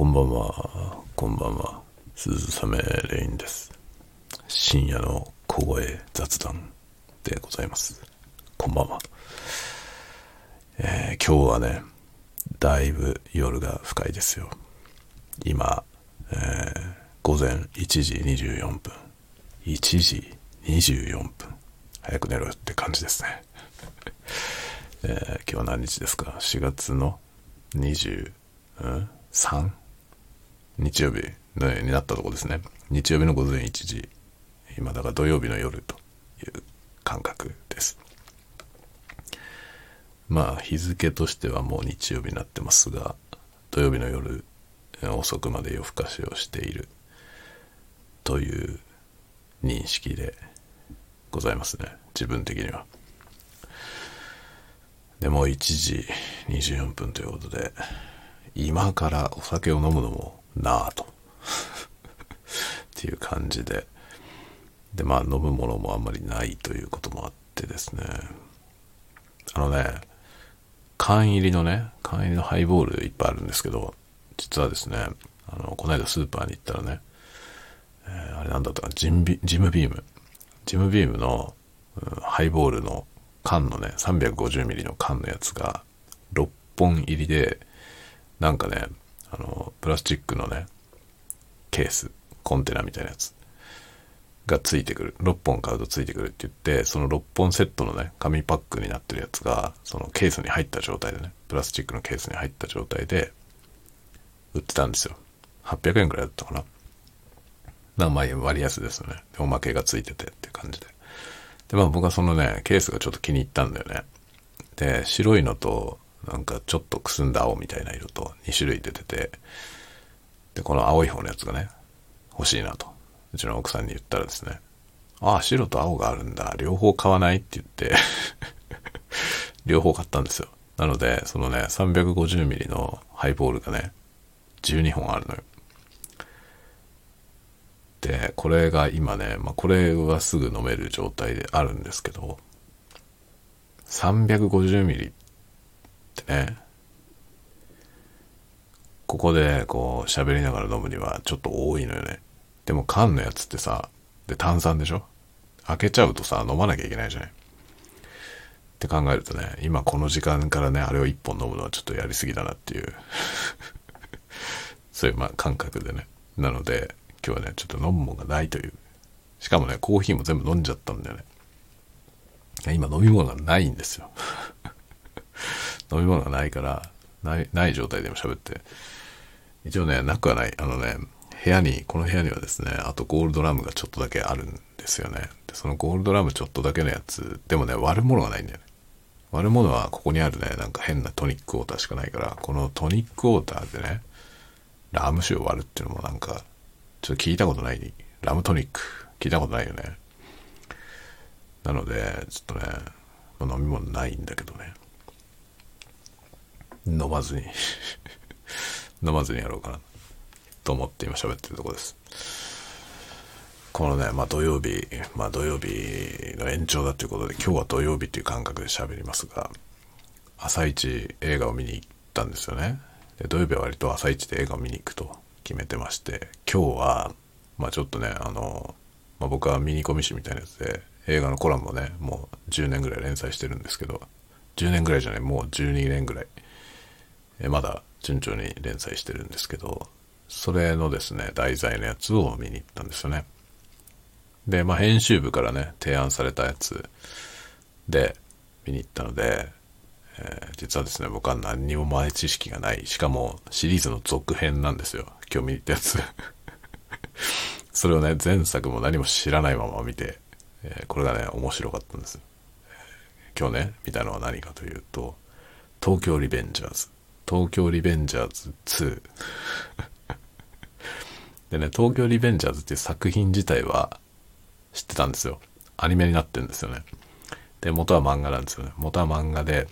こんばんは、こんばんは。鈴雨レインです。深夜の小声雑談でございます。こんばんは。えー今日はね、だいぶ夜が深いですよ。今、えー午前1時24分。1時24分。早く寝ろよって感じですね。えー今日は何日ですか ?4 月の20。3日曜日のになったとこですね。日曜日の午前1時。今だから土曜日の夜という感覚です。まあ日付としてはもう日曜日になってますが、土曜日の夜遅くまで夜更かしをしているという認識でございますね。自分的には。でもう1時24分ということで、今からお酒を飲むのもなぁと。っていう感じで。で、まあ飲むものもあんまりないということもあってですね。あのね、缶入りのね、缶入りのハイボールいっぱいあるんですけど、実はですね、あの、この間スーパーに行ったらね、えーあれなんだったかジムビジムビーム。ジムビームの、うんハイボールの缶のね、350ml の缶のやつが6本入りで、なんかね、あの、プラスチックのね、ケース、コンテナみたいなやつがついてくる。6本買うとついてくるって言って、その6本セットのね、紙パックになってるやつが、そのケースに入った状態でね、プラスチックのケースに入った状態で、売ってたんですよ。800円くらいだったかな。なまあ割安ですよね。おまけがついててっていう感じで。で、まあ僕はそのね、ケースがちょっと気に入ったんだよね。で、白いのと、なんかちょっとくすんだ青みたいな色と2種類出てて、で、この青い方のやつがね、欲しいなと。うちの奥さんに言ったらですね、ああ、白と青があるんだ。両方買わない？って言って、両方買ったんですよ。なので、そのね、350ml のハイボールがね、12本あるのよ。で、これが今ね、まあ、これはすぐ飲める状態であるんですけど、350ミリってね、ここでこう喋りながら飲むにはちょっと多いのよね。でも缶のやつってさ、で炭酸でしょ？開けちゃうとさ、飲まなきゃいけないじゃない。って考えるとね、今この時間からね、あれを一本飲むのはちょっとやりすぎだなっていう、そういうまあ感覚でね。なので、今日はね、ちょっと飲むもんがないという。しかもね、コーヒーも全部飲んじゃったんだよね。今飲み物がないんですよ。飲み物がないから、ない、ない状態でも喋って。一応ね、なくはない。あのね、部屋に、この部屋にはですね、あとゴールドラムがちょっとだけあるんですよね。で、そのゴールドラムちょっとだけのやつ、でもね、割るものがないんだよね。割るものはここにあるね、なんか変なトニックウォーターしかないから、このトニックウォーターでね、ラム酒を割るっていうのもなんか、ちょっと聞いたことない、ラムトニック、聞いたことないよね。なので、ちょっとね、飲み物ないんだけどね。飲まずに 飲まずにやろうかなと思って今喋ってるとこです。このね、まあ土曜日、まあ土曜日の延長だということで、今日は土曜日っていう感覚で喋りますが、朝一映画を見に行ったんですよね。で土曜日は割と朝一で映画を見に行くと決めてまして、今日は、まあちょっとね、あの、まあ、僕はミニコミ誌みたいなやつで、映画のコラムをね、もう10年ぐらい連載してるんですけど、10年ぐらいじゃない、もう12年ぐらい、えまだ順調に連載してるんですけど、それのですね、題材のやつを見に行ったんですよね。で、まあ編集部からね、提案されたやつで見に行ったので、えー実はですね、僕は何にも前知識がない。しかもシリーズの続編なんですよ。今日見に行ったやつ。それをね、前作も何も知らないまま見て、えーこれがね、面白かったんです。今日ね、見たのは何かというと、東京リベンジャーズ。東京リベンジャーズ2。でね、東京リベンジャーズっていう作品自体は知ってたんですよ。アニメになってるんですよね。で、元は漫画なんですよね。元は漫画で、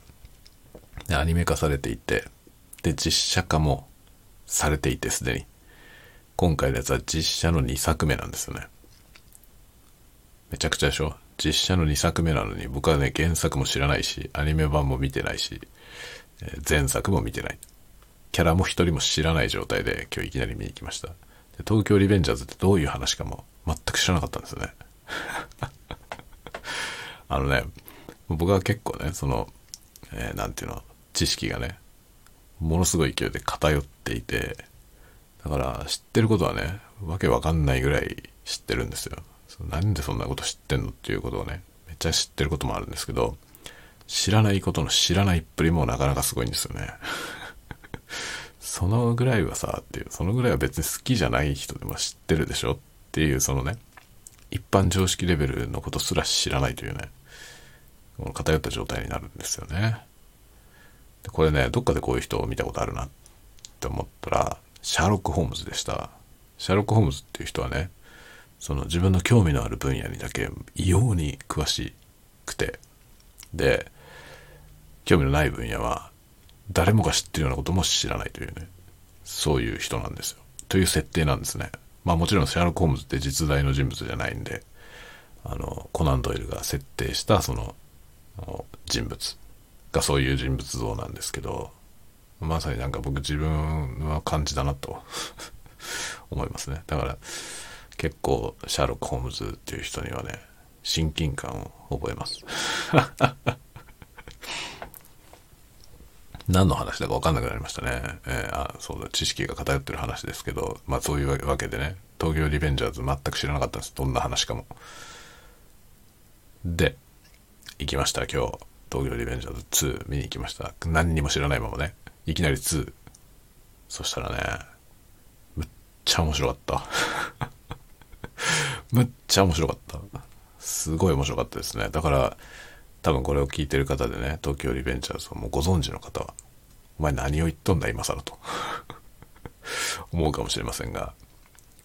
でアニメ化されていて、で、実写化もされていて、すでに。今回のやつは実写の2作目なんですよね。めちゃくちゃでしょ？実写の2作目なのに、僕はね、原作も知らないし、アニメ版も見てないし、前作も見てない。キャラも一人も知らない状態で今日いきなり見に行きました。で東京リベンジャーズってどういう話かも全く知らなかったんですよね。あのね、僕は結構ね、その、えーていうの、知識がね、ものすごい勢いで偏っていて、だから知ってることはね、わけわかんないぐらい知ってるんですよ。なんでそんなこと知ってんのっていうことをね、めっちゃ知ってることもあるんですけど、知らないことの知らないっぷりもなかなかすごいんですよね。そのぐらいはさ、っていう、そのぐらいは別に好きじゃない人でも知ってるでしょっていう、そのね、一般常識レベルのことすら知らないというね、この偏った状態になるんですよね。でこれね、どっかでこういう人を見たことあるなって思ったら、シャーロック・ホームズでした。シャーロック・ホームズっていう人はね、その自分の興味のある分野にだけ異様に詳しくて、で、興味のない分野は誰もが知ってるようなことも知らないというね、そういう人なんですよ。という設定なんですね。まあもちろんシャーロック・ホームズって実在の人物じゃないんで、あの、コナン・ドイルが設定したその人物がそういう人物像なんですけど、まさになんか僕自分は感じだなと 思いますね。だから結構シャーロック・ホームズっていう人にはね、親近感を覚えます。何の話だか分かんなくなりましたね。えーあ、そうだ、知識が偏ってる話ですけど、まあそういうわけでね、東京リベンジャーズ全く知らなかったんです。どんな話かも。で、行きました、今日。東京リベンジャーズ2見に行きました。何にも知らないままね。いきなり2。そしたらね、むっちゃ面白かった。むっちゃ面白かった。すごい面白かったですね。だから、多分これを聞いてる方でね、東京リベンジャーズをもうご存知の方は、お前何を言っとんだ今更と 思うかもしれませんが、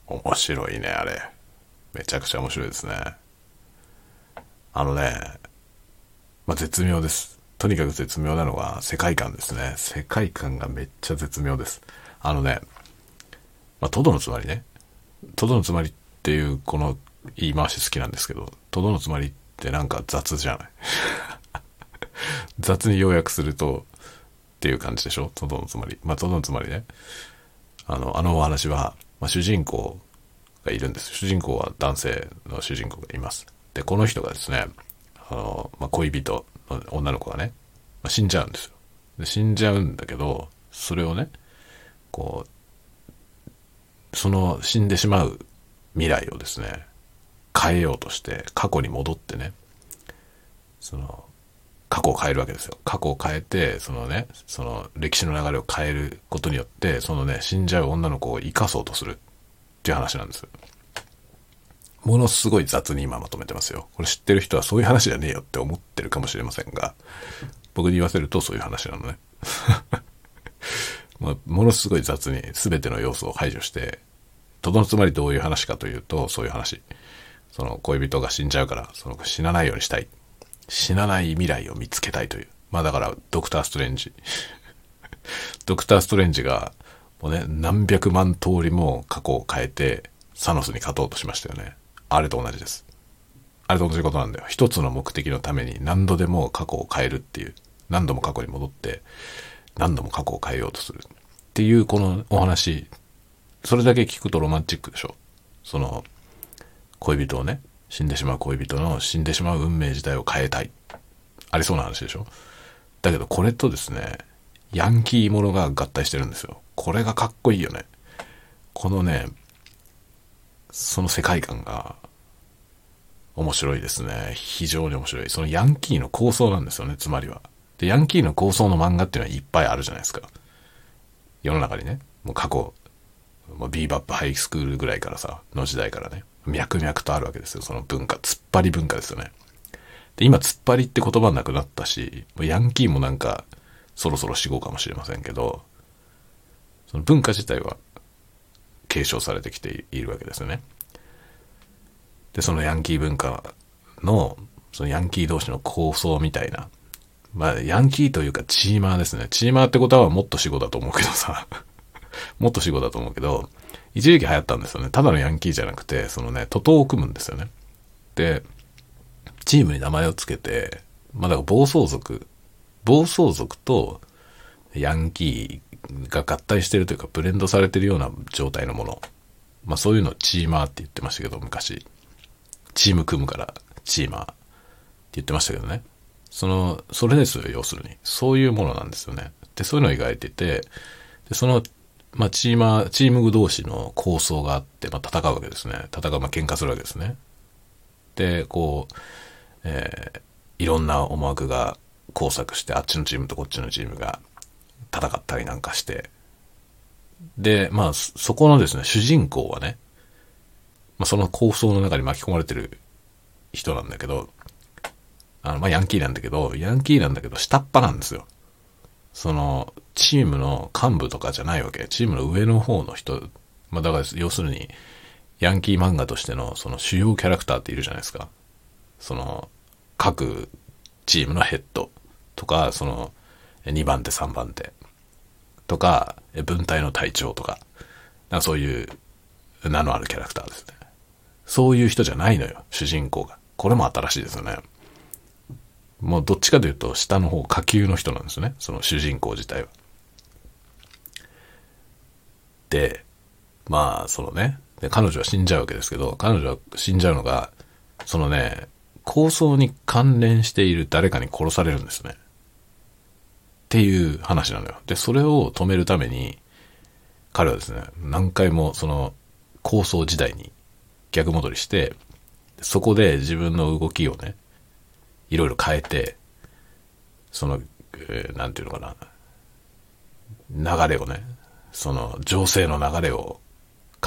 面白いね、あれ。めちゃくちゃ面白いですね。あのね、まあ、絶妙です。とにかく絶妙なのは世界観ですね。世界観がめっちゃ絶妙です。あのね、まあ、トドのつまりね、トドのつまりっていうこの言い回し好きなんですけど、トドのつまりってなんか雑じゃない？雑に要約するとっていう感じでしょ？トドのつまり。まあ、トドのつまりね。あの、あのお話は、まあ、主人公がいるんです。主人公は男性の主人公がいます。で、この人がですね、あの、まあ、恋人の女の子がね、まあ、死んじゃうんですよ。で死んじゃうんだけど、それをね、こう、その死んでしまう未来をですね、変えようとして過去に戻ってね、その、過去を変えるわけですよ。過去を変えて、そのね、その歴史の流れを変えることによって、そのね、死んじゃう女の子を生かそうとするっていう話なんです。ものすごい雑に今まとめてますよ。これ知ってる人はそういう話じゃねえよって思ってるかもしれませんが、僕に言わせるとそういう話なのね。まものすごい雑に全ての要素を排除して、とどのつまりどういう話かというと、そういう話。その恋人が死んじゃうから、その死なないようにしたい。死なない未来を見つけたいという。まあだから、ドクター・ストレンジ。ドクター・ストレンジが、もうね、何百万通りも過去を変えて、サノスに勝とうとしましたよね。あれと同じです。あれと同じことなんだよ。一つの目的のために何度でも過去を変えるっていう。何度も過去に戻って、何度も過去を変えようとする。っていうこのお話、それだけ聞くとロマンチックでしょ。その、恋人をね、死んでしまう恋人の死んでしまう運命自体を変えたい。ありそうな話でしょ？だけどこれとですね、ヤンキーものが合体してるんですよ。これがかっこいいよね。このね、その世界観が面白いですね。非常に面白い。そのヤンキーの構想なんですよね、つまりは。で、ヤンキーの構想の漫画っていうのはいっぱいあるじゃないですか。世の中にね、もう過去、もうビーバップハイスクールぐらいからさ、の時代からね、脈々とあるわけですよ、その文化。突っ張り文化ですよね。で、今、突っ張りって言葉なくなったし、ヤンキーもなんか、そろそろ死後かもしれませんけど、その文化自体は継承されてきているわけですよね。で、そのヤンキー文化の、そのヤンキー同士の構想みたいな、まあ、ヤンキーというかチーマーですね。チーマーってことはもっと死後だと思うけどさ、もっと死後だと思うけど、一時期流行ったんですよね。ただのヤンキーじゃなくて、そのね、徒党を組むんですよね。で、チームに名前をつけて、まあだから暴走族、暴走族とヤンキーが合体してるというか、ブレンドされてるような状態のもの。まあそういうのをチーマーって言ってましたけど、昔。チーム組むから、チーマーって言ってましたけどね。その、それですよ、要するに。そういうものなんですよね。で、そういうのを描いてて、で、その、まあ、チーマー、チーム同士の構想があって、まあ、戦うわけですね。戦う、まあ、喧嘩するわけですね。で、こう、えーいろんな思惑が交錯して、あっちのチームとこっちのチームが戦ったりなんかして、で、まあ、そこのですね、主人公はね、まあ、その構想の中に巻き込まれてる人なんだけど、あの、まあ、ヤンキーなんだけど、ヤンキーなんだけど、下っ端なんですよ。その、チームの幹部とかじゃないわけ。チームの上の方の人。まあ、だから、要するに、ヤンキー漫画としての、その主要キャラクターっているじゃないですか。その、各チームのヘッドとか、その、2番手、3番手とか、分隊の隊長とか、かそういう名のあるキャラクターですね。そういう人じゃないのよ、主人公が。これも新しいですよね。もうどっちかというと下の方、下級の人なんですね。その主人公自体は。で、まあ、そのね、で彼女は死んじゃうわけですけど、彼女は死んじゃうのが、そのね、構想に関連している誰かに殺されるんですね。っていう話なのよ。で、それを止めるために、彼はですね、何回もその構想時代に逆戻りして、そこで自分の動きをね、いろいろ変えて、その、えーなんていうのかな、流れをね、その情勢の流れを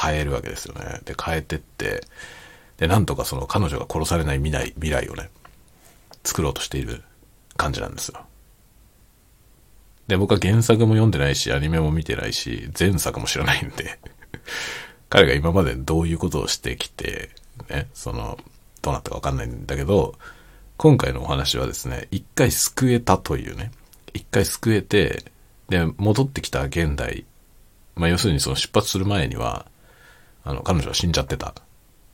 変えるわけですよね。で、変えてって、で、なんとかその彼女が殺されない未来、未来をね、作ろうとしている感じなんですよ。で、僕は原作も読んでないし、アニメも見てないし、前作も知らないんで、彼が今までどういうことをしてきて、ね、その、どうなったかわかんないんだけど、今回のお話はですね、一回救えたというね、一回救えて、で、戻ってきた現代、まあ要するにその出発する前には、あの、彼女は死んじゃってた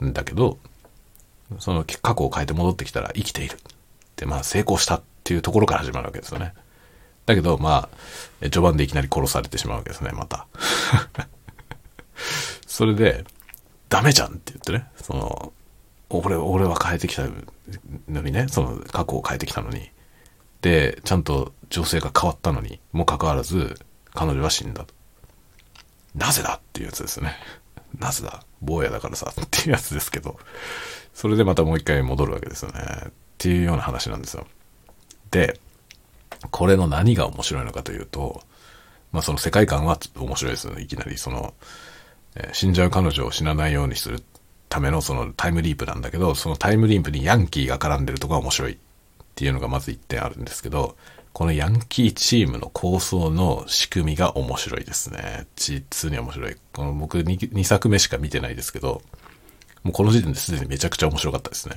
んだけど、その過去を変えて戻ってきたら生きている。で、まあ成功したっていうところから始まるわけですよね。だけど、まあ、序盤でいきなり殺されてしまうわけですね、また。それで、ダメじゃんって言ってね、その、俺、俺は変えてきたのにね、その過去を変えてきたのに。で、ちゃんと情勢が変わったのにもかかわらず、彼女は死んだ。なぜだっていうやつですね。なぜだ？坊やだからさ、っていうやつですけど。それでまたもう一回戻るわけですよね。っていうような話なんですよ。で、これの何が面白いのかというと、まあその世界観は面白いですよね。いきなりその、え死んじゃう彼女を死なないようにするためのそのタイムリープなんだけど、そのタイムリープにヤンキーが絡んでるとこが面白いっていうのがまず一点あるんですけど、このヤンキーチームの構想の仕組みが面白いですね。実に面白い。この僕 2, 2作目しか見てないですけど、もうこの時点ですでにめちゃくちゃ面白かったですね。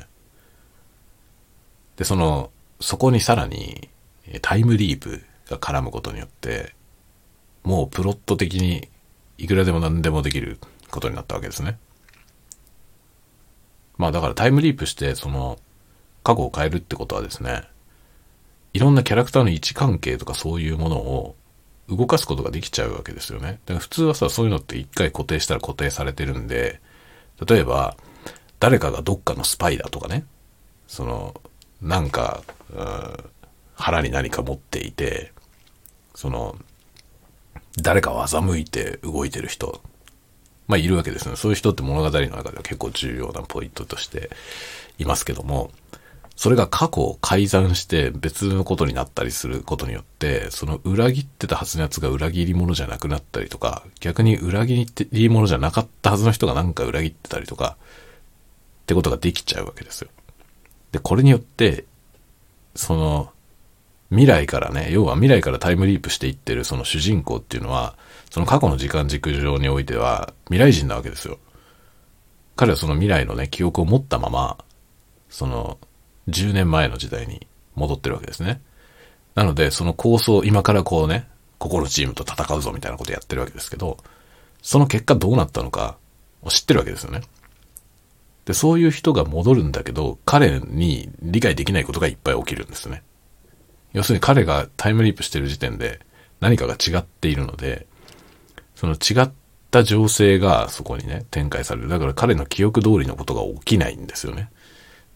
で、その、そこにさらにタイムリープが絡むことによって、もうプロット的にいくらでも何でもできることになったわけですね。まあだからタイムリープして、その、過去を変えるってことはですね、いろんなキャラクターの位置関係とかそういうものを動かすことができちゃうわけですよね。だから普通はさ、そういうのって一回固定したら固定されてるんで、例えば、誰かがどっかのスパイだとかね、その、なんか、うん腹に何か持っていて、その、誰かを欺いて動いてる人、まあいるわけですね。そういう人って物語の中では結構重要なポイントとしていますけども、それが過去を改ざんして別のことになったりすることによって、その裏切ってたはずのやつが裏切り者じゃなくなったりとか、逆に裏切り者じゃなかったはずの人がなんか裏切ってたりとか、ってことができちゃうわけですよ。で、これによって、その、未来からね、要は未来からタイムリープしていってるその主人公っていうのは、その過去の時間軸上においては未来人なわけですよ。彼はその未来のね、記憶を持ったまま、その10年前の時代に戻ってるわけですね。なので、その構想、今からこうね、ここのチームと戦うぞみたいなことやってるわけですけど、その結果どうなったのかを知ってるわけですよね。で、そういう人が戻るんだけど、彼に理解できないことがいっぱい起きるんですね。要するに彼がタイムリープしてる時点で、何かが違っているので、その違った情勢がそこにね、展開される。だから彼の記憶通りのことが起きないんですよね。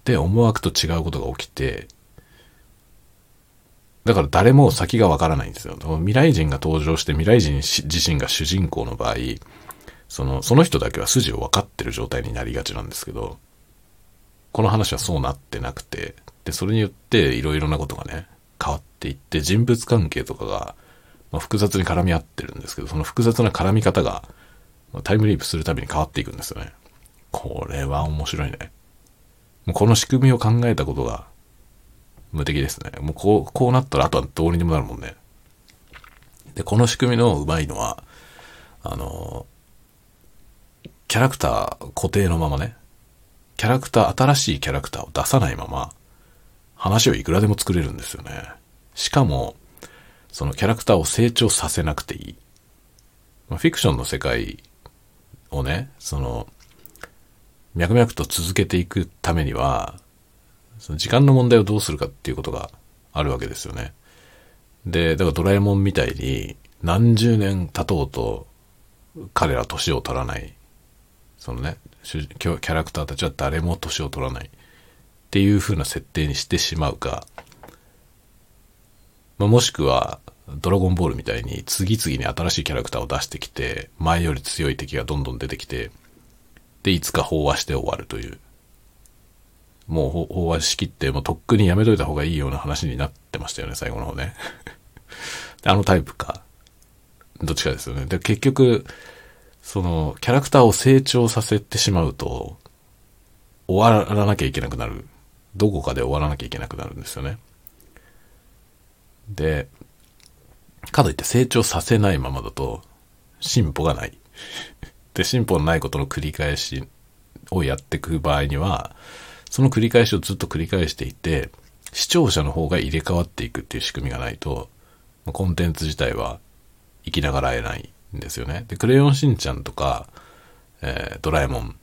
で、思惑と違うことが起きて、だから誰も先がわからないんですよ。未来人が登場して未来人自身が主人公の場合、その、その人だけは筋を分かってる状態になりがちなんですけど、この話はそうなってなくて、で、それによっていろいろなことがね、変わっていって、人物関係とかが、ま、複雑に絡み合ってるんですけど、その複雑な絡み方が、ま、タイムリープするたびに変わっていくんですよね。これは面白いね。もうこの仕組みを考えたことが無敵ですね。もうこう、こうなったらあとはどうにでもなるもんね。で、この仕組みのうまいのは、あの、キャラクター固定のままね、キャラクター、新しいキャラクターを出さないまま、話をいくらでも作れるんですよね。しかも、そのキャラクターを成長させなくていい。まあ、フィクションの世界をね、その、脈々と続けていくためには、その時間の問題をどうするかっていうことがあるわけですよね。で、だからドラえもんみたいに何十年経とうと彼ら年を取らない。そのね、キャラクターたちは誰も年を取らない。っていう風な設定にしてしまうか、まあ、もしくは、ドラゴンボールみたいに次々に新しいキャラクターを出してきて、前より強い敵がどんどん出てきて、で、いつか飽和して終わるという。もう飽和しきって、もうとっくにやめといた方がいいような話になってましたよね、最後の方ね。あのタイプか。どっちかですよね。で、結局、その、キャラクターを成長させてしまうと、終わらなきゃいけなくなる。どこかで終わらなきゃいけなくなるんですよね。で、かといって成長させないままだと、進歩がない。で、進歩のないことの繰り返しをやっていく場合には、その繰り返しをずっと繰り返していて、視聴者の方が入れ替わっていくっていう仕組みがないと、コンテンツ自体は生きながらえないんですよね。で、クレヨンしんちゃんとか、えー、ドラえもん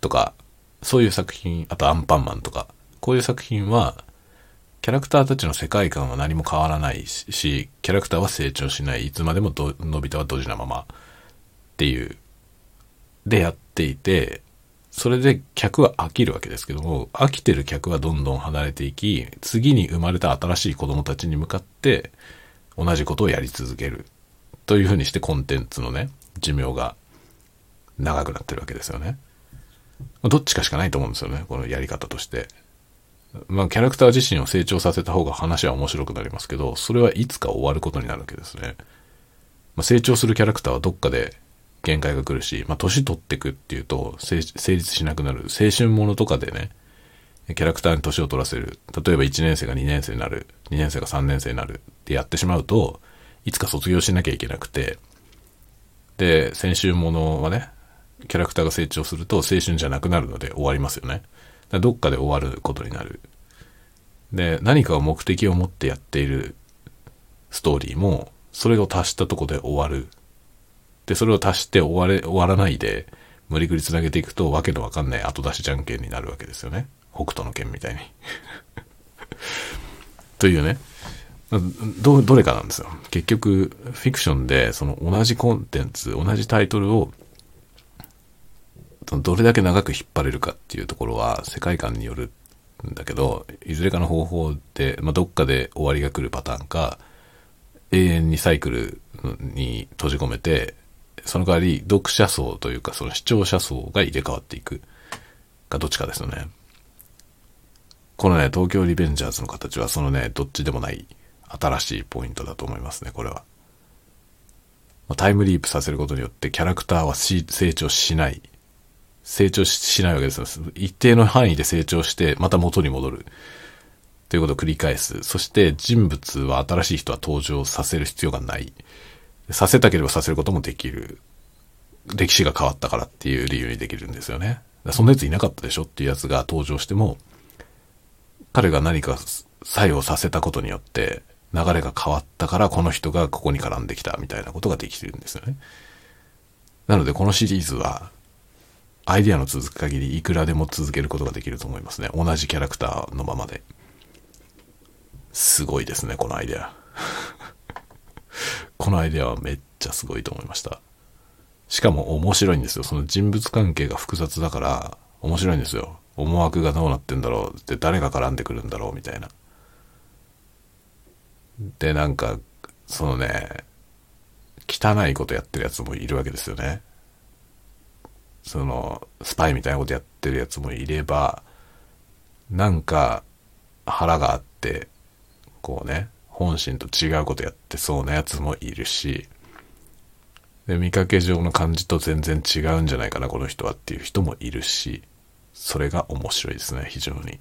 とか、そういう作品、あとアンパンマンとか、こういう作品は、キャラクターたちの世界観は何も変わらないし、キャラクターは成長しない、いつまでものび太はドジなままっていう、でやっていて、それで客は飽きるわけですけども、飽きてる客はどんどん離れていき、次に生まれた新しい子供たちに向かって、同じことをやり続ける。というふうにしてコンテンツのね、寿命が長くなってるわけですよね。どっちかしかないと思うんですよね、このやり方として。まあ、キャラクター自身を成長させた方が話は面白くなりますけど、それはいつか終わることになるわけですね。まあ、成長するキャラクターはどっかで限界が来るし、まあ、年取ってくっていうと、成立しなくなる。青春ものとかでね、キャラクターに年を取らせる。例えば1年生が2年生になる。2年生が3年生になるってやってしまうと、いつか卒業しなきゃいけなくて、で、青春ものはね、キャラクターが成長すると青春じゃなくなるので終わりますよね。どっかで終わることになる。で、何かを目的を持ってやっているストーリーも、それを足したとこで終わる。で、それを足して終われ、終わらないで、無理くり繋げていくと、わけのわかんない後出しじゃんけんになるわけですよね。北斗の剣みたいに。というね。ど、どれかなんですよ。結局、フィクションで、その同じコンテンツ、同じタイトルをどれだけ長く引っ張れるかっていうところは世界観によるんだけど、いずれかの方法で、まあ、どっかで終わりが来るパターンか、永遠にサイクルに閉じ込めて、その代わり読者層というかその視聴者層が入れ替わっていくかどっちかですよね。このね、東京リベンジャーズの形はそのね、どっちでもない新しいポイントだと思いますね、これは。タイムリープさせることによってキャラクターは成長しない成長しないわけですよ。一定の範囲で成長して、また元に戻る。ということを繰り返す。そして人物は新しい人は登場させる必要がない。させたければさせることもできる。歴史が変わったからっていう理由にできるんですよね。そんなやついなかったでしょっていうやつが登場しても、彼が何か作用させたことによって流れが変わったからこの人がここに絡んできたみたいなことができてるんですよね。なのでこのシリーズはアイデアの続く限りいくらでも続けることができると思いますね。同じキャラクターのままで。すごいですね、このアイデア。このアイデアはめっちゃすごいと思いました。しかも面白いんですよ。その人物関係が複雑だから面白いんですよ。思惑がどうなってんだろうって誰が絡んでくるんだろうみたいな。で、なんか、そのね、汚いことやってるやつもいるわけですよね。その、スパイみたいなことやってるやつもいれば、なんか腹があって、こうね、本心と違うことやってそうなやつもいるし、で、見かけ上の感じと全然違うんじゃないかな、この人はっていう人もいるし、それが面白いですね、非常に。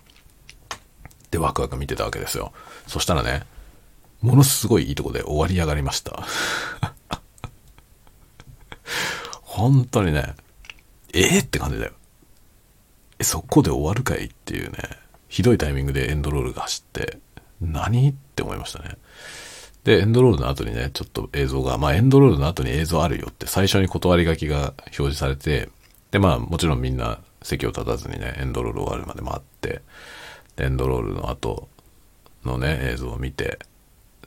で、ワクワク見てたわけですよ。そしたらね、ものすごいいいとこで終わり上がりました。本当にね、えー、って感じだよ。え、そこで終わるかいっていうね、ひどいタイミングでエンドロールが走って、何？って思いましたね。で、エンドロールの後にね、ちょっと映像が、まあエンドロールの後に映像あるよって最初に断り書きが表示されて、で、まあもちろんみんな席を立たずにね、エンドロール終わるまで待って、エンドロールの後のね、映像を見て、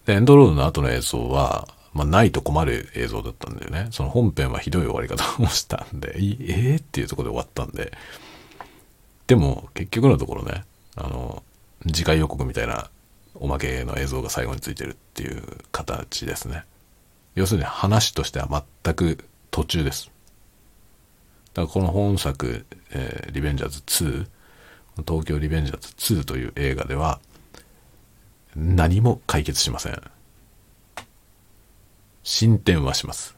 で、エンドロールの後の映像は、まあないと困る映像だったんだよね。その本編はひどい終わり方をしたんで、いえー、っていうところで終わったんで、でも結局のところね、あの、次回予告みたいなおまけの映像が最後についてるっていう形ですね。要するに話としては全く途中です。だからこの本作、えーリベンジャーズ2、東京リベンジャーズ2という映画では何も解決しません。進展はします。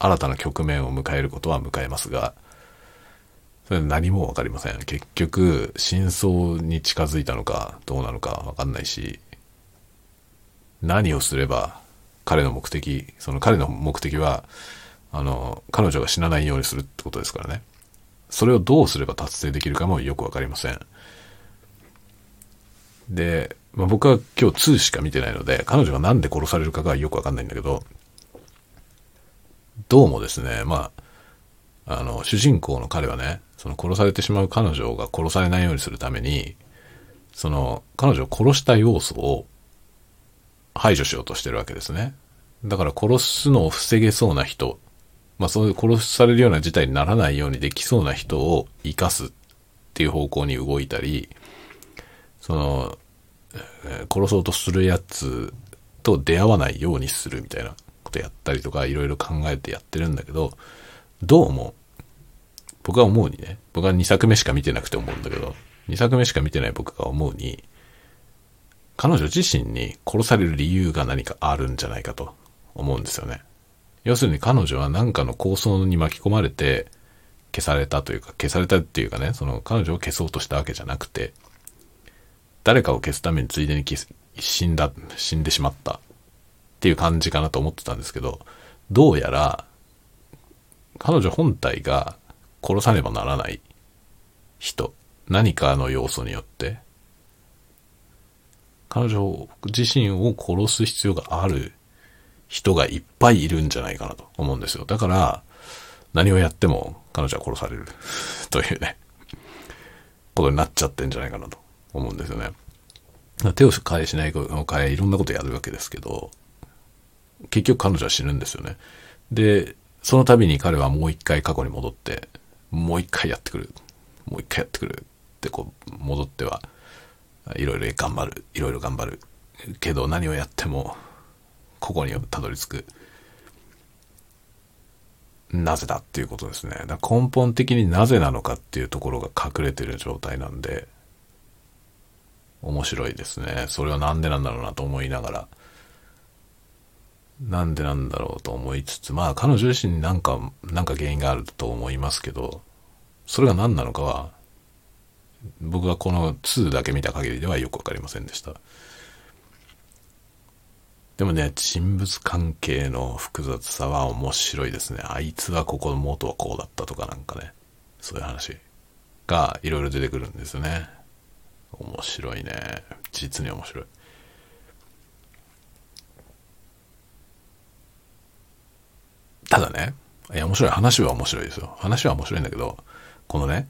新たな局面を迎えることは迎えますが、それ何もわかりません。結局、真相に近づいたのかどうなのかわかんないし、何をすれば彼の目的、その彼の目的は、あの、彼女が死なないようにするってことですからね。それをどうすれば達成できるかもよくわかりません。で、まあ、僕は今日2しか見てないので、彼女がなんで殺されるかがよくわかんないんだけど、どうもですね、まあ、あの、主人公の彼はね、その殺されてしまう彼女が殺されないようにするために、その、彼女を殺した要素を排除しようとしてるわけですね。だから殺すのを防げそうな人、まあそういう殺されるような事態にならないようにできそうな人を生かすっていう方向に動いたり、その、殺そうとするやつと出会わないようにするみたいなことやったりとかいろいろ考えてやってるんだけど、どうも、僕が思うにね、僕は2作目しか見てなくて思うんだけど、2作目しか見てない僕が思うに、彼女自身に殺される理由が何かあるんじゃないかと思うんですよね。要するに彼女は何かの構想に巻き込まれて消されたというか、消されたっていうかね、その彼女を消そうとしたわけじゃなくて、誰かを消すためについでに消す死んだ、死んでしまったっていう感じかなと思ってたんですけど、どうやら彼女本体が殺さねばならない人、何かの要素によって、彼女自身を殺す必要がある人がいっぱいいるんじゃないかなと思うんですよ。だから、何をやっても彼女は殺される というね、ことになっちゃってんじゃないかなと思うんですよね。手を変えしないの変え、いろんなことやるわけですけど、結局彼女は死ぬんですよね。で、その度に彼はもう一回過去に戻って、もう一回やってくる。もう一回やってくる。ってこう、戻っては、いろいろ頑張る。いろいろ頑張る。けど何をやっても、ここにたどり着く。なぜだっていうことですね。だ根本的になぜなのかっていうところが隠れてる状態なんで、面白いですね。それはなんでなんだろうなと思いながら、なんでなんだろうと思いつつ、まあ彼女自身になんか、なんか原因があると思いますけど、それが何なのかは、僕はこの2だけ見た限りではよくわかりませんでした。でもね、人物関係の複雑さは面白いですね。あいつはここの元はこうだったとかなんかね、そういう話がいろいろ出てくるんですよね。面白いね。実に面白い。ただね、いや面白い。話は面白いですよ。話は面白いんだけど、このね、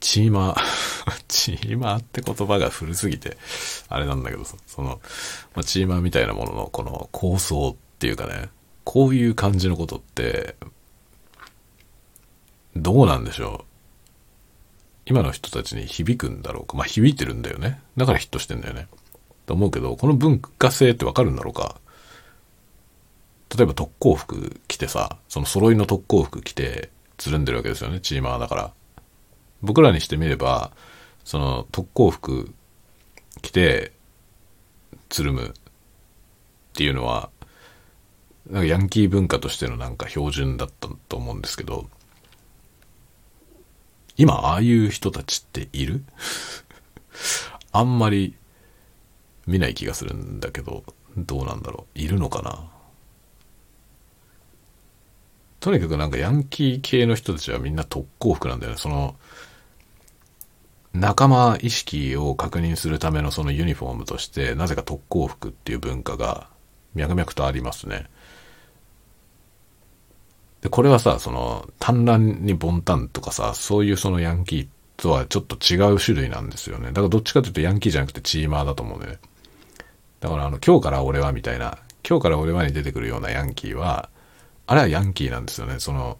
チーマー、チーマーって言葉が古すぎて、あれなんだけど、その、まあ、チーマーみたいなもののこの構想っていうかね、こういう感じのことって、どうなんでしょう。今の人たちに響くんだろうか。まあ響いてるんだよね。だからヒットしてんだよね。と思うけど、この文化性ってわかるんだろうか。例えば特攻服着てさ、その揃いの特攻服着てつるんでるわけですよね、チーマーだから。僕らにしてみれば、その特攻服着てつるむっていうのは、なんかヤンキー文化としてのなんか標準だったと思うんですけど、今ああいう人たちっている？あんまり見ない気がするんだけど、どうなんだろう？いるのかな？とにかくなんかヤンキー系の人たちはみんな特攻服なんだよね。その、仲間意識を確認するためのそのユニフォームとして、なぜか特攻服っていう文化が脈々とありますね。で、これはさ、その、単乱にボンタンとかさ、そういうそのヤンキーとはちょっと違う種類なんですよね。だからどっちかというとヤンキーじゃなくてチーマーだと思うんだよね。だからあの、今日から俺はみたいな、今日から俺はに出てくるようなヤンキーは、あれはヤンキーなんですよね。その、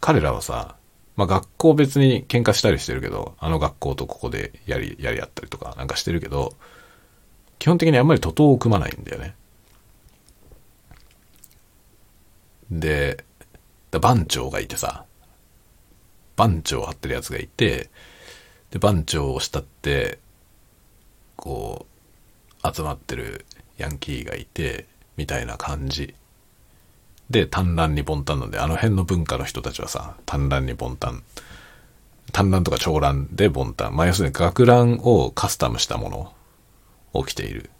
彼らはさ、まあ学校別に喧嘩したりしてるけど、あの学校とここでやり、やり合ったりとかなんかしてるけど、基本的にあんまり徒党を組まないんだよね。で、番長がいてさ、番長を張ってるやつがいて、で、番長を慕って、こう、集まってるヤンキーがいて、みたいな感じで、単乱にボンタンなんで、あの辺の文化の人たちはさ、単乱にボンタン。単乱とか長乱でボンタン。まあ、要するに学ランをカスタムしたものを着ている。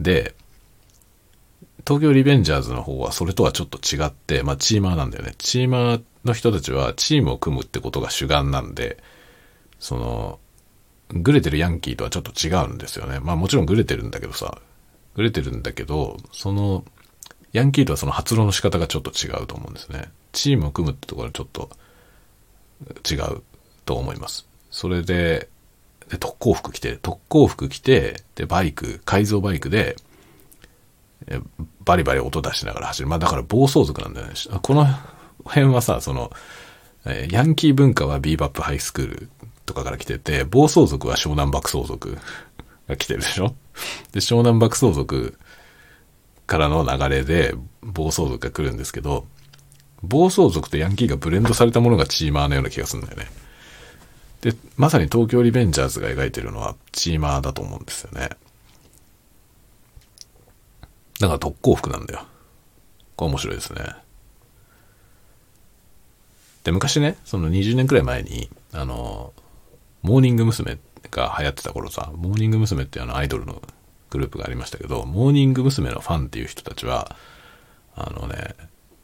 で、東京リベンジャーズの方はそれとはちょっと違って、まあ、チーマーなんだよね。チーマーの人たちはチームを組むってことが主眼なんで、その、グレてるヤンキーとはちょっと違うんですよね。まあもちろんグレてるんだけどさ、売れてるんだけど、その、ヤンキーとはその発露の仕方がちょっと違うと思うんですね。チームを組むってところはちょっと違うと思います。それで、で特攻服着て、特攻服着て、で、バイク、改造バイクで、バリバリ音出しながら走る。まあだから暴走族なんだよね。この辺はさ、その、ヤンキー文化はビーバップハイスクールとかから来てて、暴走族は湘南爆走族が来てるでしょで、湘南爆走族からの流れで暴走族が来るんですけど、暴走族とヤンキーがブレンドされたものがチーマーのような気がするんだよね。で、まさに東京リベンジャーズが描いてるのはチーマーだと思うんですよね。だから特攻服なんだよ。これ面白いですね。で、昔ね、その20年くらい前に、あの、モーニング娘。が流行ってた頃さ、モーニング娘。っていうあのアイドルのグループがありましたけど、モーニング娘。のファンっていう人たちは、あのね、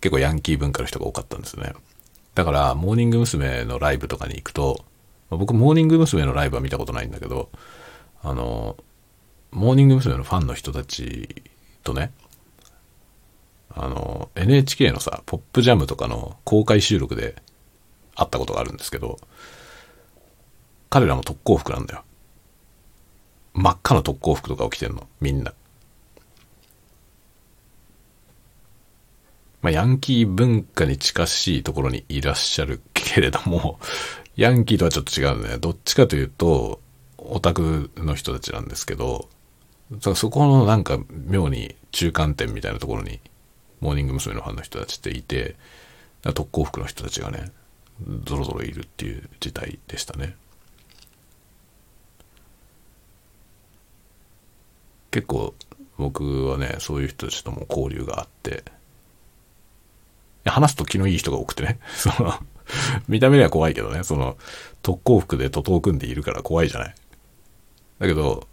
結構ヤンキー文化の人が多かったんですね。だから、モーニング娘。のライブとかに行くと、僕、モーニング娘。のライブは見たことないんだけど、あの、モーニング娘。のファンの人たちとね、あの、NHK のさ、ポップジャムとかの公開収録で会ったことがあるんですけど、彼らも特攻服なんだよ。真っ赤な特攻服とかを着てんの、みんな。まあ、ヤンキー文化に近しいところにいらっしゃるけれども、ヤンキーとはちょっと違うんだね。どっちかというと、オタクの人たちなんですけど、そこのなんか妙に中間点みたいなところに、モーニング娘。のファンの人たちっていて、特攻服の人たちがね、ぞろぞろいるっていう事態でしたね。結構僕はね、そういう人たちとも交流があって、話すと気のいい人が多くてね、その、見た目には怖いけどね、その、特攻服で徒党組んでいるから怖いじゃない。だけど、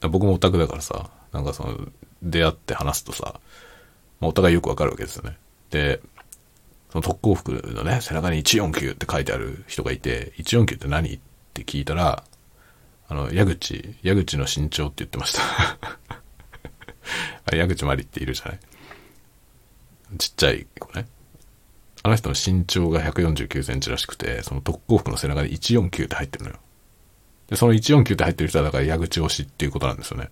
僕もオタクだからさ、なんかその、出会って話すとさ、お互いよくわかるわけですよね。で、その特攻服のね、背中に149って書いてある人がいて、149って何？って聞いたら、あの、矢口、矢口の身長って言ってました あ矢口まりっているじゃない？ちっちゃい子ね。あの人の身長が149センチらしくて、その特攻服の背中に149って入ってるのよ。で、その149って入ってる人はだから矢口推しっていうことなんですよね。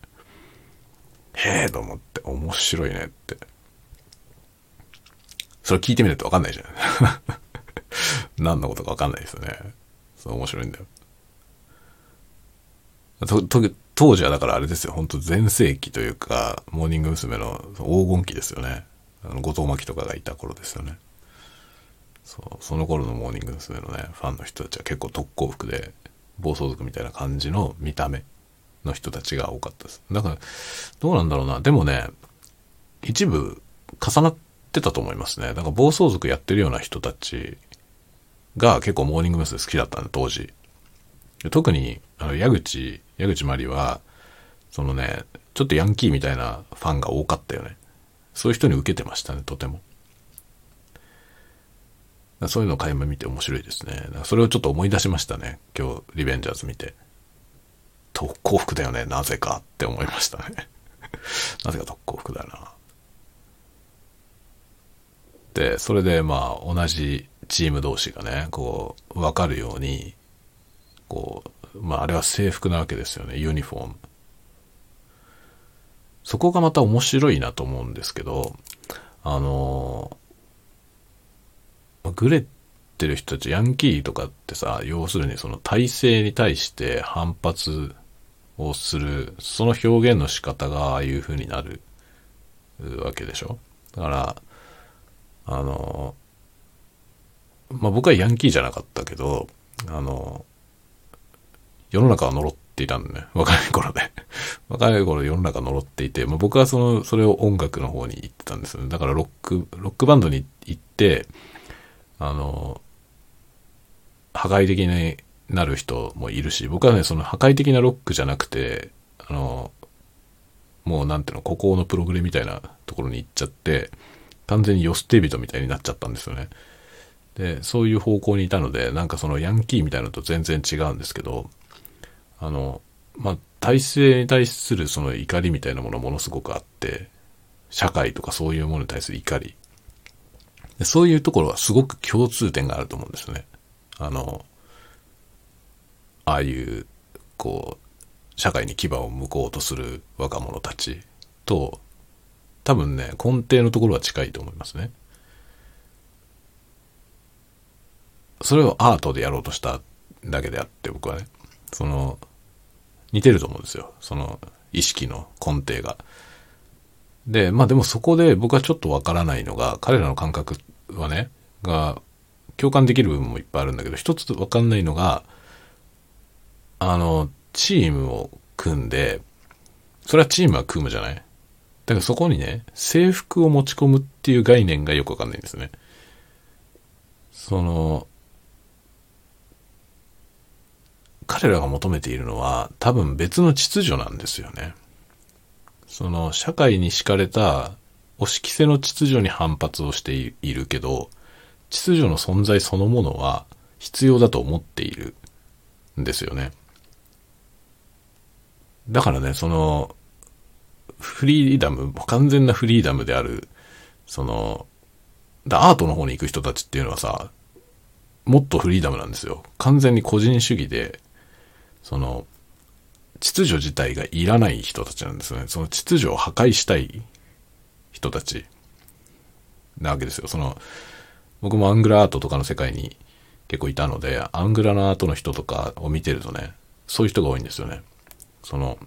へえと思って面白いねって。それ聞いてみないとわかんないじゃん。何のことかわかんないですよね。そう面白いんだよ。当時はだからあれですよ。本当全盛期というか、モーニング娘。の黄金期ですよね。あの、後藤真希とかがいた頃ですよね。そう、その頃のモーニング娘。のね、ファンの人たちは結構特攻服で、暴走族みたいな感じの見た目の人たちが多かったです。だから、どうなんだろうな。でもね、一部重なってたと思いますね。だから暴走族やってるような人たちが結構モーニング娘。好きだったんで、当時。特に、あの、矢口、矢口まりは、そのね、ちょっとヤンキーみたいなファンが多かったよね。そういう人に受けてましたね、とても。そういうのを垣間見て面白いですね。それをちょっと思い出しましたね。今日、リベンジャーズ見て。特攻服だよね、なぜかって思いましたね。なぜか特攻服だな。で、それでまあ、同じチーム同士がね、こう、わかるように、こう、まあ、あれは制服なわけですよね、ユニフォーム。そこがまた面白いなと思うんですけど、あのグレってる人たち、ヤンキーとかってさ、要するにその体制に対して反発をする、その表現の仕方がああいう風になるわけでしょだから、あの、まあ、僕はヤンキーじゃなかったけど、あの、世の中は呪っていたんだね。若い頃で。若い頃世の中呪っていて、まあ、僕はその、それを音楽の方に行ってたんですよね。だからロック、ロックバンドに行って、あの、破壊的になる人もいるし、僕はね、その破壊的なロックじゃなくて、あの、もうなんていうの、孤高のプログレみたいなところに行っちゃって、完全にヨステビトみたいになっちゃったんですよね。で、そういう方向にいたので、なんかそのヤンキーみたいなのと全然違うんですけど、あの、まあ、体制に対するその怒りみたいなものものすごくあって、社会とかそういうものに対する怒り。そういうところはすごく共通点があると思うんですね。あの、ああいう、こう、社会に牙を向こうとする若者たちと、多分ね、根底のところは近いと思いますね。それをアートでやろうとしただけであって、僕はね、その、似てると思うんですよ。その、意識の根底が。で、まあでもそこで僕はちょっとわからないのが、彼らの感覚はね、が、共感できる部分もいっぱいあるんだけど、一つわかんないのが、あの、チームを組んで、それはチームは組むじゃない？だからそこにね、制服を持ち込むっていう概念がよくわかんないんですね。その、彼らが求めているのは多分別の秩序なんですよね。その社会に敷かれた押し着せの秩序に反発をしているけど、秩序の存在そのものは必要だと思っているんですよね。だからね、その、フリーダム、完全なフリーダムである、その、アートの方に行く人たちっていうのはさ、もっとフリーダムなんですよ。完全に個人主義で、その、秩序自体がいらない人たちなんですよね。その秩序を破壊したい人たちなわけですよ。その、僕もアングラアートとかの世界に結構いたので、アングラのアートの人とかを見てるとね、そういう人が多いんですよね。その、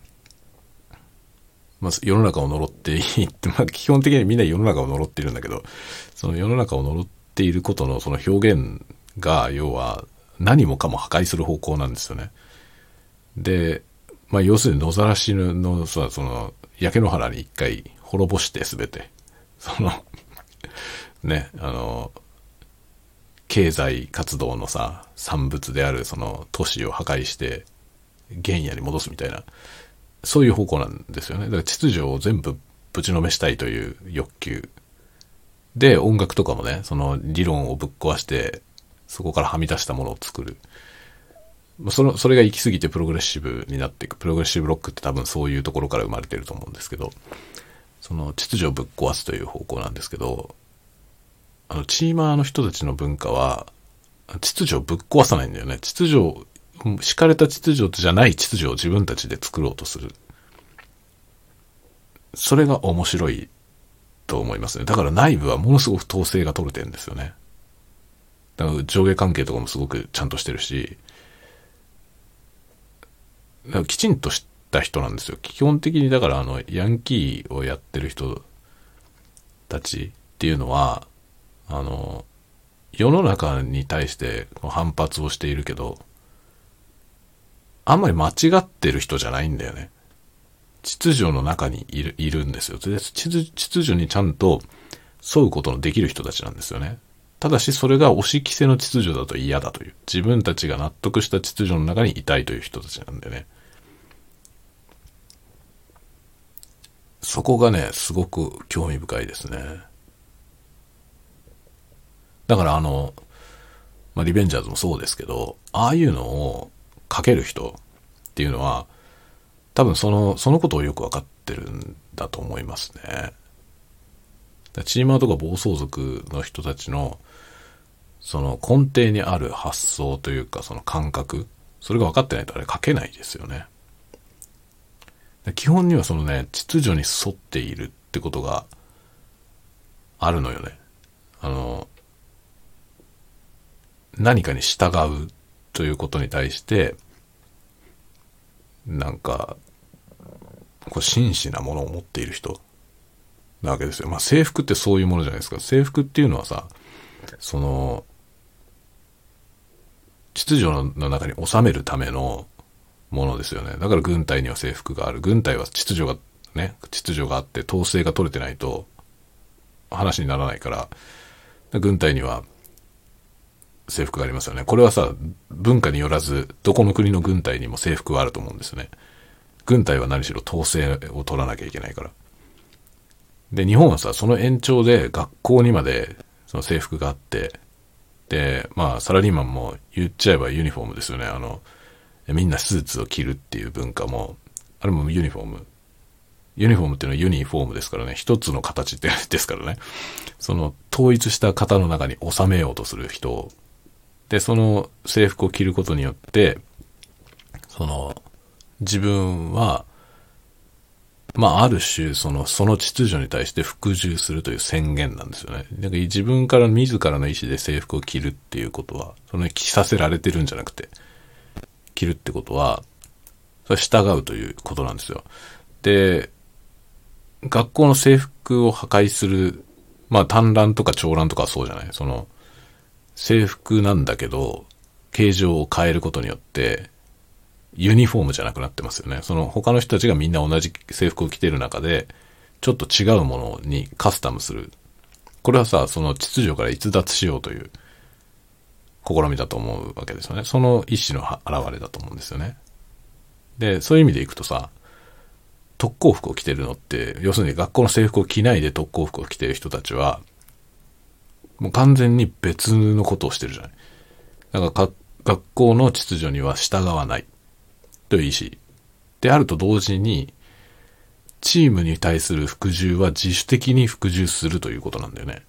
まあ、世の中を呪っていいって、まあ、基本的にみんな世の中を呪っているんだけど、その世の中を呪っていることのその表現が、要は何もかも破壊する方向なんですよね。で、まあ、要するに野ざらしのさ、その、焼け野原に一回滅ぼしてすべて。その ね、あの、経済活動のさ、産物であるその都市を破壊して原野に戻すみたいな、そういう方向なんですよね。だから秩序を全部ぶちのめしたいという欲求。で、音楽とかもね、その理論をぶっ壊して、そこからはみ出したものを作る。その、それが行き過ぎてプログレッシブになっていく。プログレッシブロックって多分そういうところから生まれてると思うんですけど、その秩序をぶっ壊すという方向なんですけど、あの、チーマーの人たちの文化は、秩序をぶっ壊さないんだよね。秩序、敷かれた秩序じゃない秩序を自分たちで作ろうとする。それが面白いと思いますね。だから内部はものすごく統制が取れてるんですよね。だから上下関係とかもすごくちゃんとしてるし、きちんとした人なんですよ。基本的にだからあの、ヤンキーをやってる人たちっていうのは、あの、世の中に対して反発をしているけど、あんまり間違ってる人じゃないんだよね。秩序の中にいるいるんですよ。で秩序にちゃんと沿うことのできる人たちなんですよね。ただしそれが押し着せの秩序だと嫌だという。自分たちが納得した秩序の中にいたいという人たちなんでね。そこがね、すごく興味深いですね。だからあの、まあ、リベンジャーズもそうですけど、ああいうのを書ける人っていうのは、多分その、そのことをよくわかってるんだと思いますね。チーマーとか暴走族の人たちの、その根底にある発想というか、その感覚、それが分かってないとあれ書けないですよね。基本にはそのね、秩序に沿っているってことがあるのよね。あの、何かに従うということに対して、なんか、こう真摯なものを持っている人なわけですよ。まあ制服ってそういうものじゃないですか。制服っていうのはさ、その、秩序の中に収めるためのものですよね。だから軍隊には制服がある。軍隊は秩序が、ね、秩序があって統制が取れてないと話にならないから、軍隊には制服がありますよね。これはさ、文化によらず、どこの国の軍隊にも制服はあると思うんですよね。軍隊は何しろ統制を取らなきゃいけないから。で、日本はさ、その延長で学校にまでその制服があって、で、まあ、サラリーマンも言っちゃえばユニフォームですよね。あの、みんなスーツを着るっていう文化も、あれもユニフォーム。ユニフォームっていうのはユニフォームですからね。一つの形ってですからね。その統一した型の中に収めようとする人をで、その制服を着ることによって、その、自分は、まあ、ある種、その、その秩序に対して服従するという宣言なんですよね。だから自分から自らの意思で制服を着るっていうことは、その着させられてるんじゃなくて、着るってことは、それ従うということなんですよ。で、学校の制服を破壊する、まあ、単乱とか長乱とかそうじゃないその、制服なんだけど、形状を変えることによって、ユニフォームじゃなくなってますよね。その他の人たちがみんな同じ制服を着てる中で、ちょっと違うものにカスタムする。これはさ、その秩序から逸脱しようという試みだと思うわけですよね。その意思の表れだと思うんですよね。で、そういう意味でいくとさ、特攻服を着てるのって、要するに学校の制服を着ないで特攻服を着てる人たちは、もう完全に別のことをしてるじゃない。だから学校の秩序には従わないという意思であると同時に、チームに対する服従は自主的に服従するということなんだよね。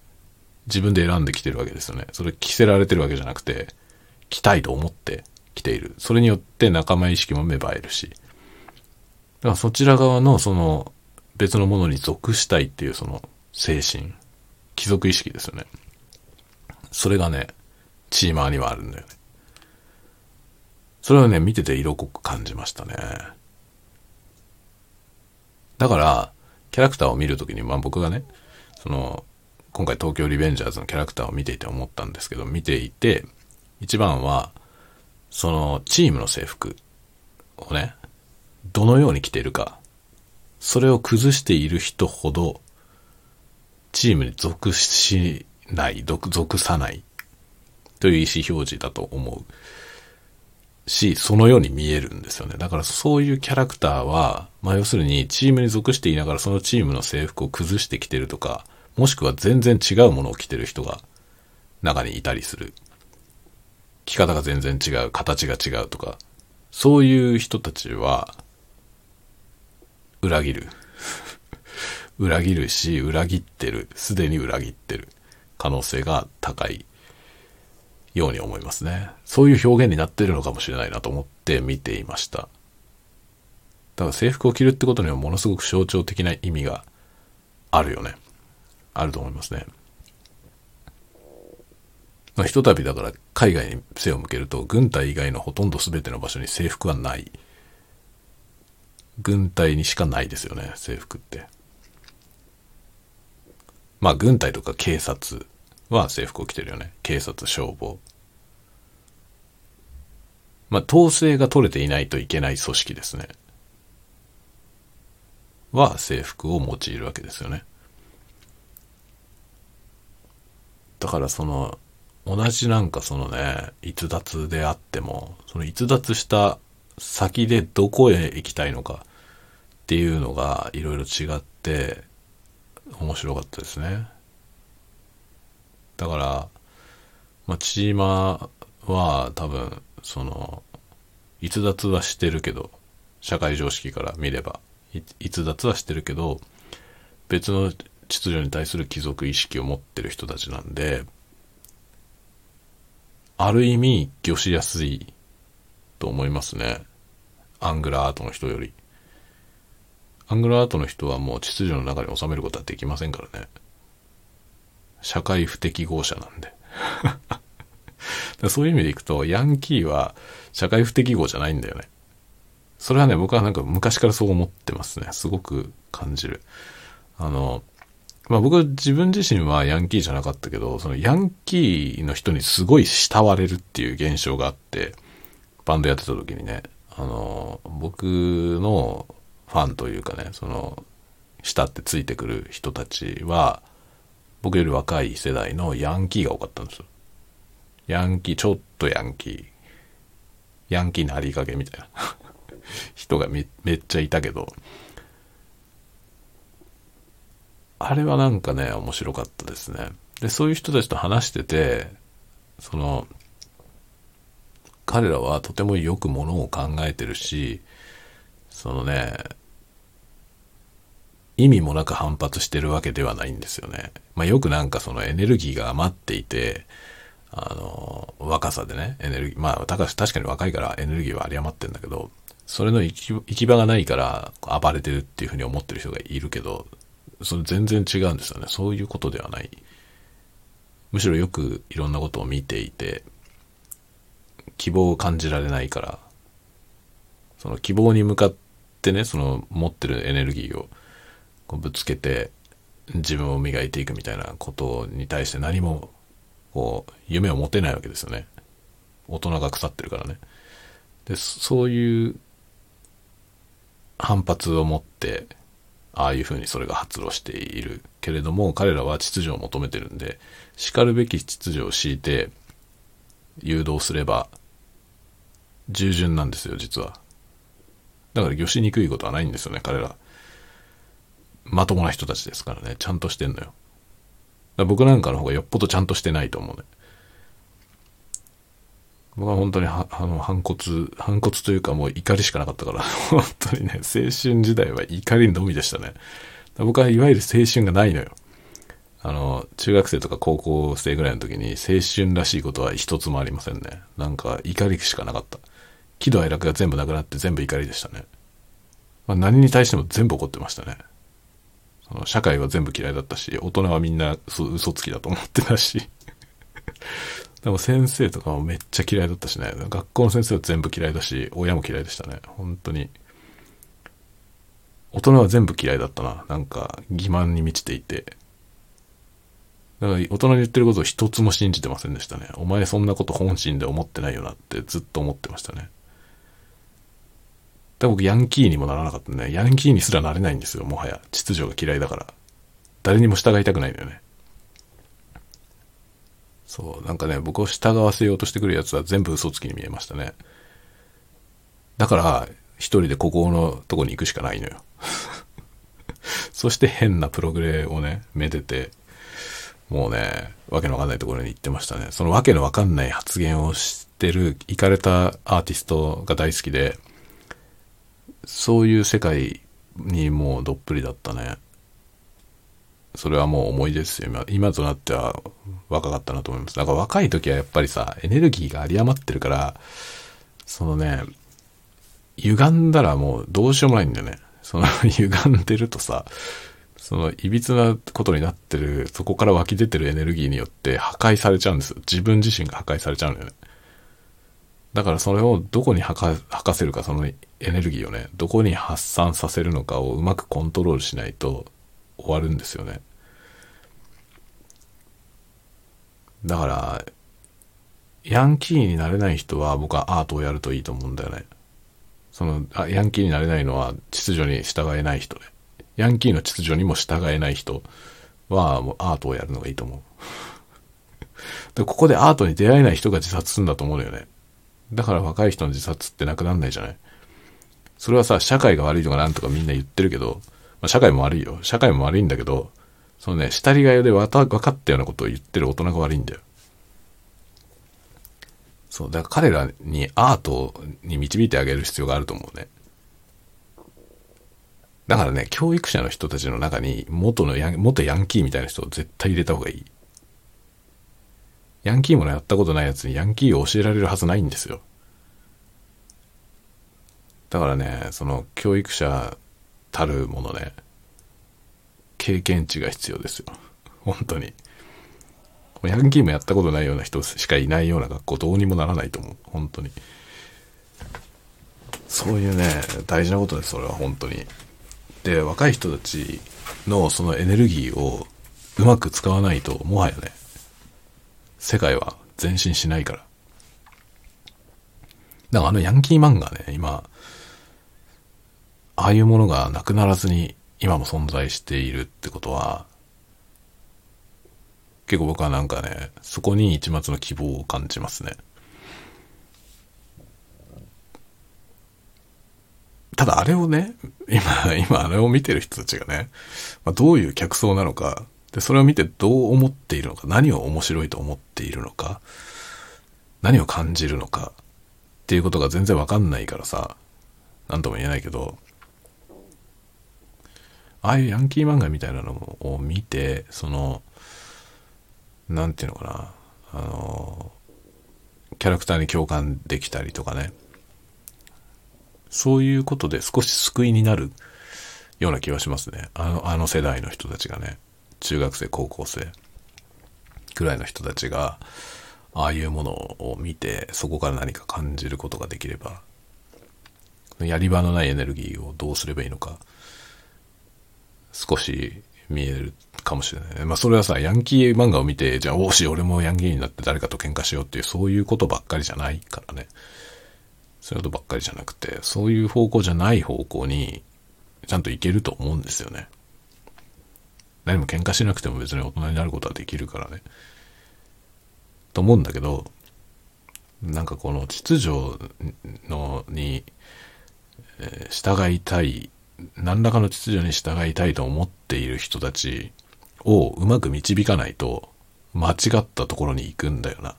自分で選んできてるわけですよね。それ着せられてるわけじゃなくて、着たいと思って着ている。それによって仲間意識も芽生えるし。だからそちら側のその別のものに属したいっていうその精神、貴族意識ですよね。それがね、チーマーにはあるんだよね。それをね、見てて色濃く感じましたね。だから、キャラクターを見るときに、まあ僕がね、その、今回東京リベンジャーズのキャラクターを見ていて思ったんですけど、見ていて、一番は、そのチームの制服をね、どのように着ているか、それを崩している人ほど、チームに属しない、属さないという意思表示だと思うし、そのように見えるんですよね。だからそういうキャラクターは、まあ要するにチームに属していながらそのチームの制服を崩してきてるとか、もしくは全然違うものを着てる人が中にいたりする。着方が全然違う、形が違うとか、そういう人たちは、裏切る。裏切るし、裏切ってる。すでに裏切ってる。可能性が高いように思いますね。そういう表現になってるのかもしれないなと思って見ていました。ただ制服を着るってことにはものすごく象徴的な意味があるよね。あると思いますね。まあ、ひとたびだから海外に背を向けると軍隊以外のほとんど全ての場所に制服はない。軍隊にしかないですよね、制服って。まあ軍隊とか警察は制服を着てるよね。警察、消防。まあ統制が取れていないといけない組織ですね。は制服を用いるわけですよね。だからその同じなんかそのね逸脱であってもその逸脱した先でどこへ行きたいのかっていうのがいろいろ違って面白かったですね。だからまあ千島は多分その逸脱はしてるけど社会常識から見れば逸脱はしてるけど別の秩序に対する貴族意識を持ってる人たちなんである意味魚しやすいと思いますね。アングラーアートの人より。アングラーアートの人はもう秩序の中に収めることはできませんからね。社会不適合者なんで。そういう意味でいくとヤンキーは社会不適合じゃないんだよね。それはね、僕はなんか昔からそう思ってますね。すごく感じる。あの、まあ僕は自分自身はヤンキーじゃなかったけど、そのヤンキーの人にすごい慕われるっていう現象があって、バンドやってた時にね、あの、僕のファンというかね、その、慕ってついてくる人たちは、僕より若い世代のヤンキーが多かったんですよ。ヤンキー、ちょっとヤンキー。ヤンキーなりかけみたいな。人がめめっちゃいたけど、あれはなんかね、面白かったですね。で、そういう人たちと話してて、その、彼らはとてもよくものを考えてるし、そのね、意味もなく反発してるわけではないんですよね。まあ、よくなんかそのエネルギーが余っていて、あの、若さでね、エネルギー、まあ、確かに若いからエネルギーは有り余ってんだけど、それの行き行き場がないから暴れてるっていうふうに思ってる人がいるけど、それ全然違うんですよね。そういうことではない。むしろよくいろんなことを見ていて、希望を感じられないから、その希望に向かってね、その持ってるエネルギーをこうぶつけて自分を磨いていくみたいなことに対して何もこう夢を持てないわけですよね。大人が腐ってるからね。で、そういう反発を持ってああいうふうにそれが発露しているけれども彼らは秩序を求めてるんでしかるべき秩序を敷いて誘導すれば従順なんですよ実は。だから魚しにくいことはないんですよね彼ら。まともな人たちですからねちゃんとしてんのよ。僕なんかの方がよっぽどちゃんとしてないと思うね。僕は本当にあの反骨反骨というかもう怒りしかなかったから。本当にね青春時代は怒りのみでしたね。僕はいわゆる青春がないのよ。あの中学生とか高校生ぐらいの時に青春らしいことは一つもありませんね。なんか怒りしかなかった。喜怒哀楽が全部なくなって全部怒りでしたね、まあ、何に対しても全部怒ってましたね。その社会は全部嫌いだったし大人はみんな嘘つきだと思ってたし。でも先生とかもめっちゃ嫌いだったしね。学校の先生は全部嫌いだし親も嫌いでしたね。本当に。大人は全部嫌いだったな。なんか欺瞞に満ちていて。だから大人に言ってることを一つも信じてませんでしたね。お前そんなこと本心で思ってないよなってずっと思ってましたね。で僕ヤンキーにもならなかったねヤンキーにすらなれないんですよもはや。秩序が嫌いだから。誰にも従いたくないんだよね。そう、なんかね、僕を従わせようとしてくるやつは全部嘘つきに見えましたね。だから、一人でここのとこに行くしかないのよ。そして変なプログレをね、めでて、もうね、わけのわかんないところに行ってましたね。そのわけのわかんない発言をしてる、行かれたアーティストが大好きで、そういう世界にもうどっぷりだったね。それはもう思いですよ。今となっては若かったなと思います。だから若い時はやっぱりさ、エネルギーが有り余ってるから、そのね、歪んだらもうどうしようもないんだよね。その 歪んでるとさ、その、いびつなことになってる、そこから湧き出てるエネルギーによって破壊されちゃうんですよ。自分自身が破壊されちゃうんだよね。だからそれをどこに吐か吐かせるか、そのエネルギーをね、どこに発散させるのかをうまくコントロールしないと終わるんですよね。だから、ヤンキーになれない人は僕はアートをやるといいと思うんだよね。その、あヤンキーになれないのは秩序に従えない人ね。ヤンキーの秩序にも従えない人はもうアートをやるのがいいと思う。で、ここでアートに出会えない人が自殺するんだと思うのよね。だから若い人の自殺ってなくなんないじゃないそれはさ、社会が悪いとかなんとかみんな言ってるけど、まあ、社会も悪いよ。社会も悪いんだけど、そのね、下りがよでわた分かったようなことを言ってる大人が悪いんだよ。そう、だから彼らにアートに導いてあげる必要があると思うね。だからね、教育者の人たちの中に元のヤン、元ヤンキーみたいな人を絶対入れた方がいい。ヤンキーもねやったことないやつにヤンキーを教えられるはずないんですよ。だからね、その教育者たるものね、経験値が必要ですよ。本当に。ヤンキーもやったことないような人しかいないような学校どうにもならないと思う。本当に。そういうね、大事なことです、それは本当に。で、若い人たちのそのエネルギーをうまく使わないと、もはやね、世界は前進しないから。だからあのヤンキー漫画ね、今、ああいうものがなくならずに今も存在しているってことは、結構僕はなんかね、そこに一末の希望を感じますね。ただあれをね、今、今あれを見てる人たちがね、まあ、どういう客層なのか、で、それを見てどう思っているのか、何を面白いと思っているのか、何を感じるのか、っていうことが全然わかんないからさ、なんとも言えないけど、ああいうヤンキー漫画みたいなのを見て、その、なんていうのかな、あの、キャラクターに共感できたりとかね。そういうことで少し救いになるような気はしますね。あの、あの世代の人たちがね、中学生、高校生くらいの人たちが、ああいうものを見て、そこから何か感じることができれば、やり場のないエネルギーをどうすればいいのか、少し見えるかもしれない。まあそれはさ、ヤンキー漫画を見て、じゃあ、おし、俺もヤンキーになって誰かと喧嘩しようっていう、そういうことばっかりじゃないからね。そういうことばっかりじゃなくて、そういう方向じゃない方向に、ちゃんといけると思うんですよね。何も喧嘩しなくても別に大人になることはできるからね。と思うんだけど、なんかこの秩序のに、えー、従いたい何らかの秩序に従いたいと思っている人たちをうまく導かないと間違ったところに行くんだよな。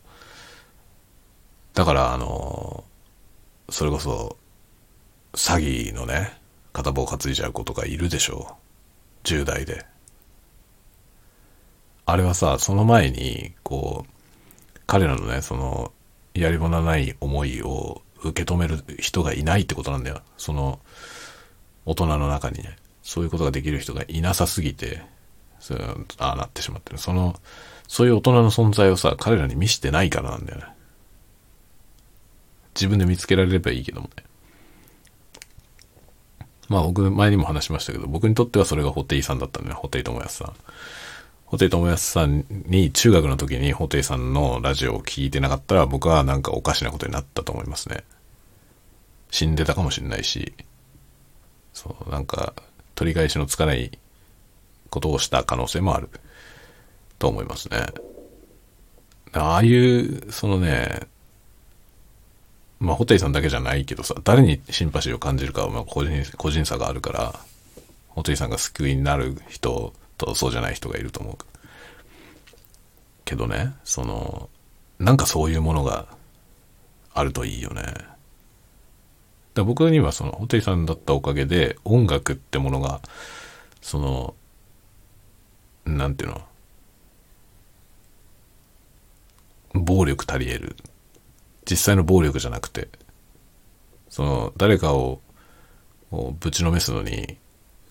だからあの、それこそ詐欺のね、片棒担いじゃう子とかいるでしょう。10代で。あれはさ、その前に、こう、彼らのね、その、やり場のない思いを受け止める人がいないってことなんだよ。その、大人の中にね、そういうことができる人がいなさすぎて、そうああなってしまってる。その、そういう大人の存在をさ、彼らに見してないからなんだよね。自分で見つけられればいいけどもね。まあ僕、前にも話しましたけど、僕にとってはそれがホテイさんだったんだよ。ホテイ友康さん。ホテイ友康さんに中学の時にホテイさんのラジオを聞いてなかったら僕はなんかおかしなことになったと思いますね。死んでたかもしれないし、そう、なんか、取り返しのつかないことをした可能性もあると思いますね。ああいう、そのね、まあ、ホテイさんだけじゃないけどさ、誰にシンパシーを感じるかはまあ個人個人差があるから、ホテイさんが救いになる人とそうじゃない人がいると思う。けどね、その、なんかそういうものがあるといいよね。だ僕にはその、ホテイさんだったおかげで、音楽ってものが、その、なんていうの、暴力足り得る。実際の暴力じゃなくて、その、誰かををぶちのめすのに、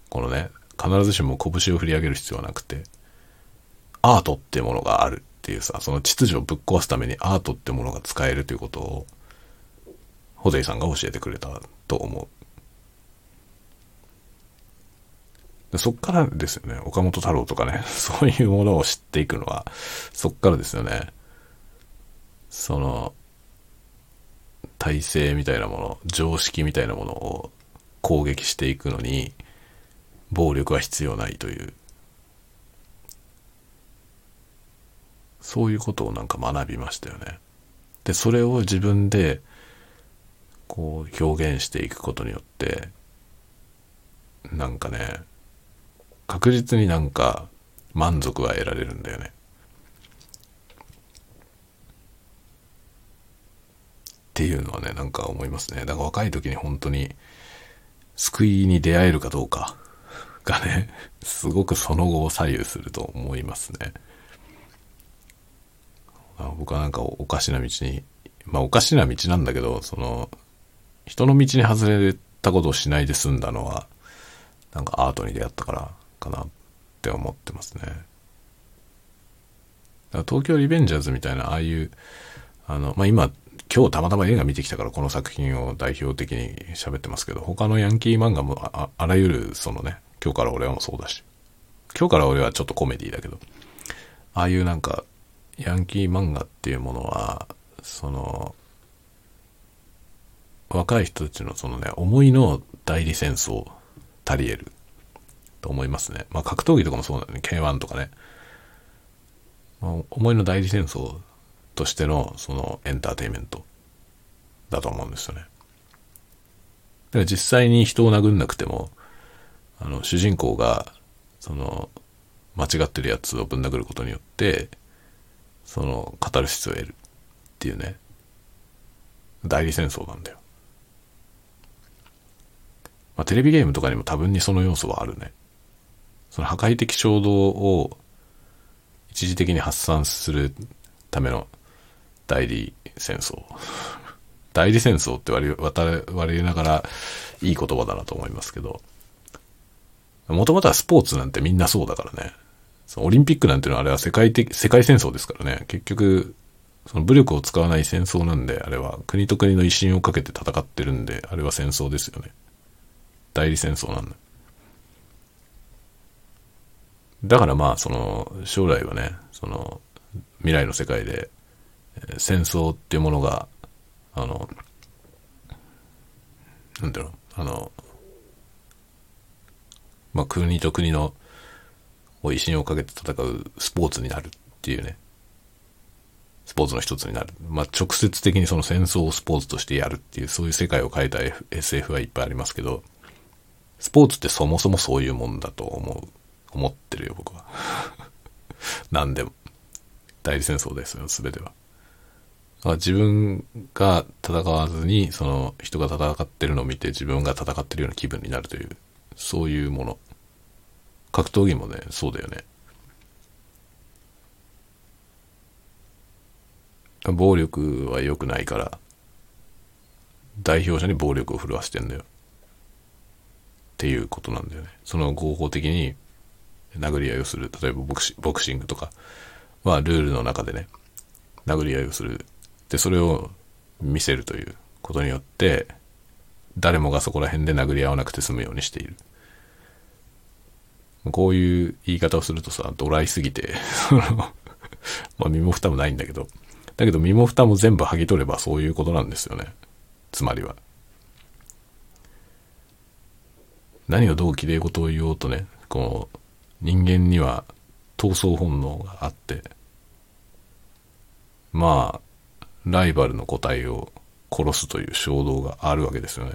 このね、必ずしも拳を振り上げる必要はなくて、アートってものがあるっていうさ、その秩序をぶっ壊すためにアートってものが使えるということを、ホゼイさんが教えてくれたと思う。そっからですよね、岡本太郎とかね、そういうものを知っていくのは、そっからですよね。その、体制みたいなもの、常識みたいなものを攻撃していくのに、暴力は必要ないという、そういうことをなんか学びましたよね。で、それを自分で、こう表現していくことによって、なんかね、確実になんか満足が得られるんだよね。っていうのはね、なんか思いますね。だから若い時に本当に救いに出会えるかどうかがね、すごくその後を左右すると思いますね。僕はなんかおかしな道に、まあおかしな道なんだけど、その、人の道に外れたことをしないで済んだのは、なんかアートに出会ったからかなって思ってますね。だから東京リベンジャーズみたいな、ああいう、あの、まあ今、今日たまたま映画見てきたからこの作品を代表的に喋ってますけど、他のヤンキー漫画もああらゆるそのね、今日から俺はもそうだし、今日から俺はちょっとコメディだけど、ああいうなんか、ヤンキー漫画っていうものは、その、若い人たちのそのね、思いの代理戦争足り得ると思いますね。まあ格闘技とかもそうだよね。K1 とかね。まあ、思いの代理戦争としてのそのエンターテインメントだと思うんですよね。だから実際に人を殴んなくても、あの、主人公が、その、間違ってるやつをぶん殴ることによって、その、語る必要を得るっていうね、代理戦争なんだよ。まあ、テレビゲームとかにも多分にその要素はあるね。その破壊的衝動を一時的に発散するための代理戦争。代理戦争って割り、割りながらいい言葉だなと思いますけど、もともとはスポーツなんてみんなそうだからね。そのオリンピックなんていうのはあれは世界的、世界戦争ですからね。結局、その武力を使わない戦争なんで、あれは国と国の威信をかけて戦ってるんで、あれは戦争ですよね。代理戦争なんだ。だからまあ、その、将来はね、その、未来の世界で、戦争っていうものが、あの、なんだろう、あの、まあ、国と国の威信をかけて戦うスポーツになるっていうね、スポーツの一つになる。まあ、直接的にその戦争をスポーツとしてやるっていう、そういう世界を変えた SF はいっぱいありますけど、スポーツってそもそもそういうもんだと思う、思ってるよ、僕は。何でも。代理戦争ですよ、すべては。自分が戦わずに、その人が戦ってるのを見て自分が戦ってるような気分になるという、そういうもの。格闘技もね、そうだよね。暴力は良くないから、代表者に暴力を振るわせてんだよ。っていうことなんだよね。その合法的に殴り合いをする。例えばボクシボクシングとかはルールの中でね、殴り合いをする。で、それを見せるということによって、誰もがそこら辺で殴り合わなくて済むようにしている。こういう言い方をするとさ、ドライすぎて まあ身も蓋もないんだけど、だけど身も蓋も全部剥ぎ取ればそういうことなんですよね。つまりは。何をどう綺麗事を言おうとね、この人間には闘争本能があって、まあ、ライバルの個体を殺すという衝動があるわけですよね。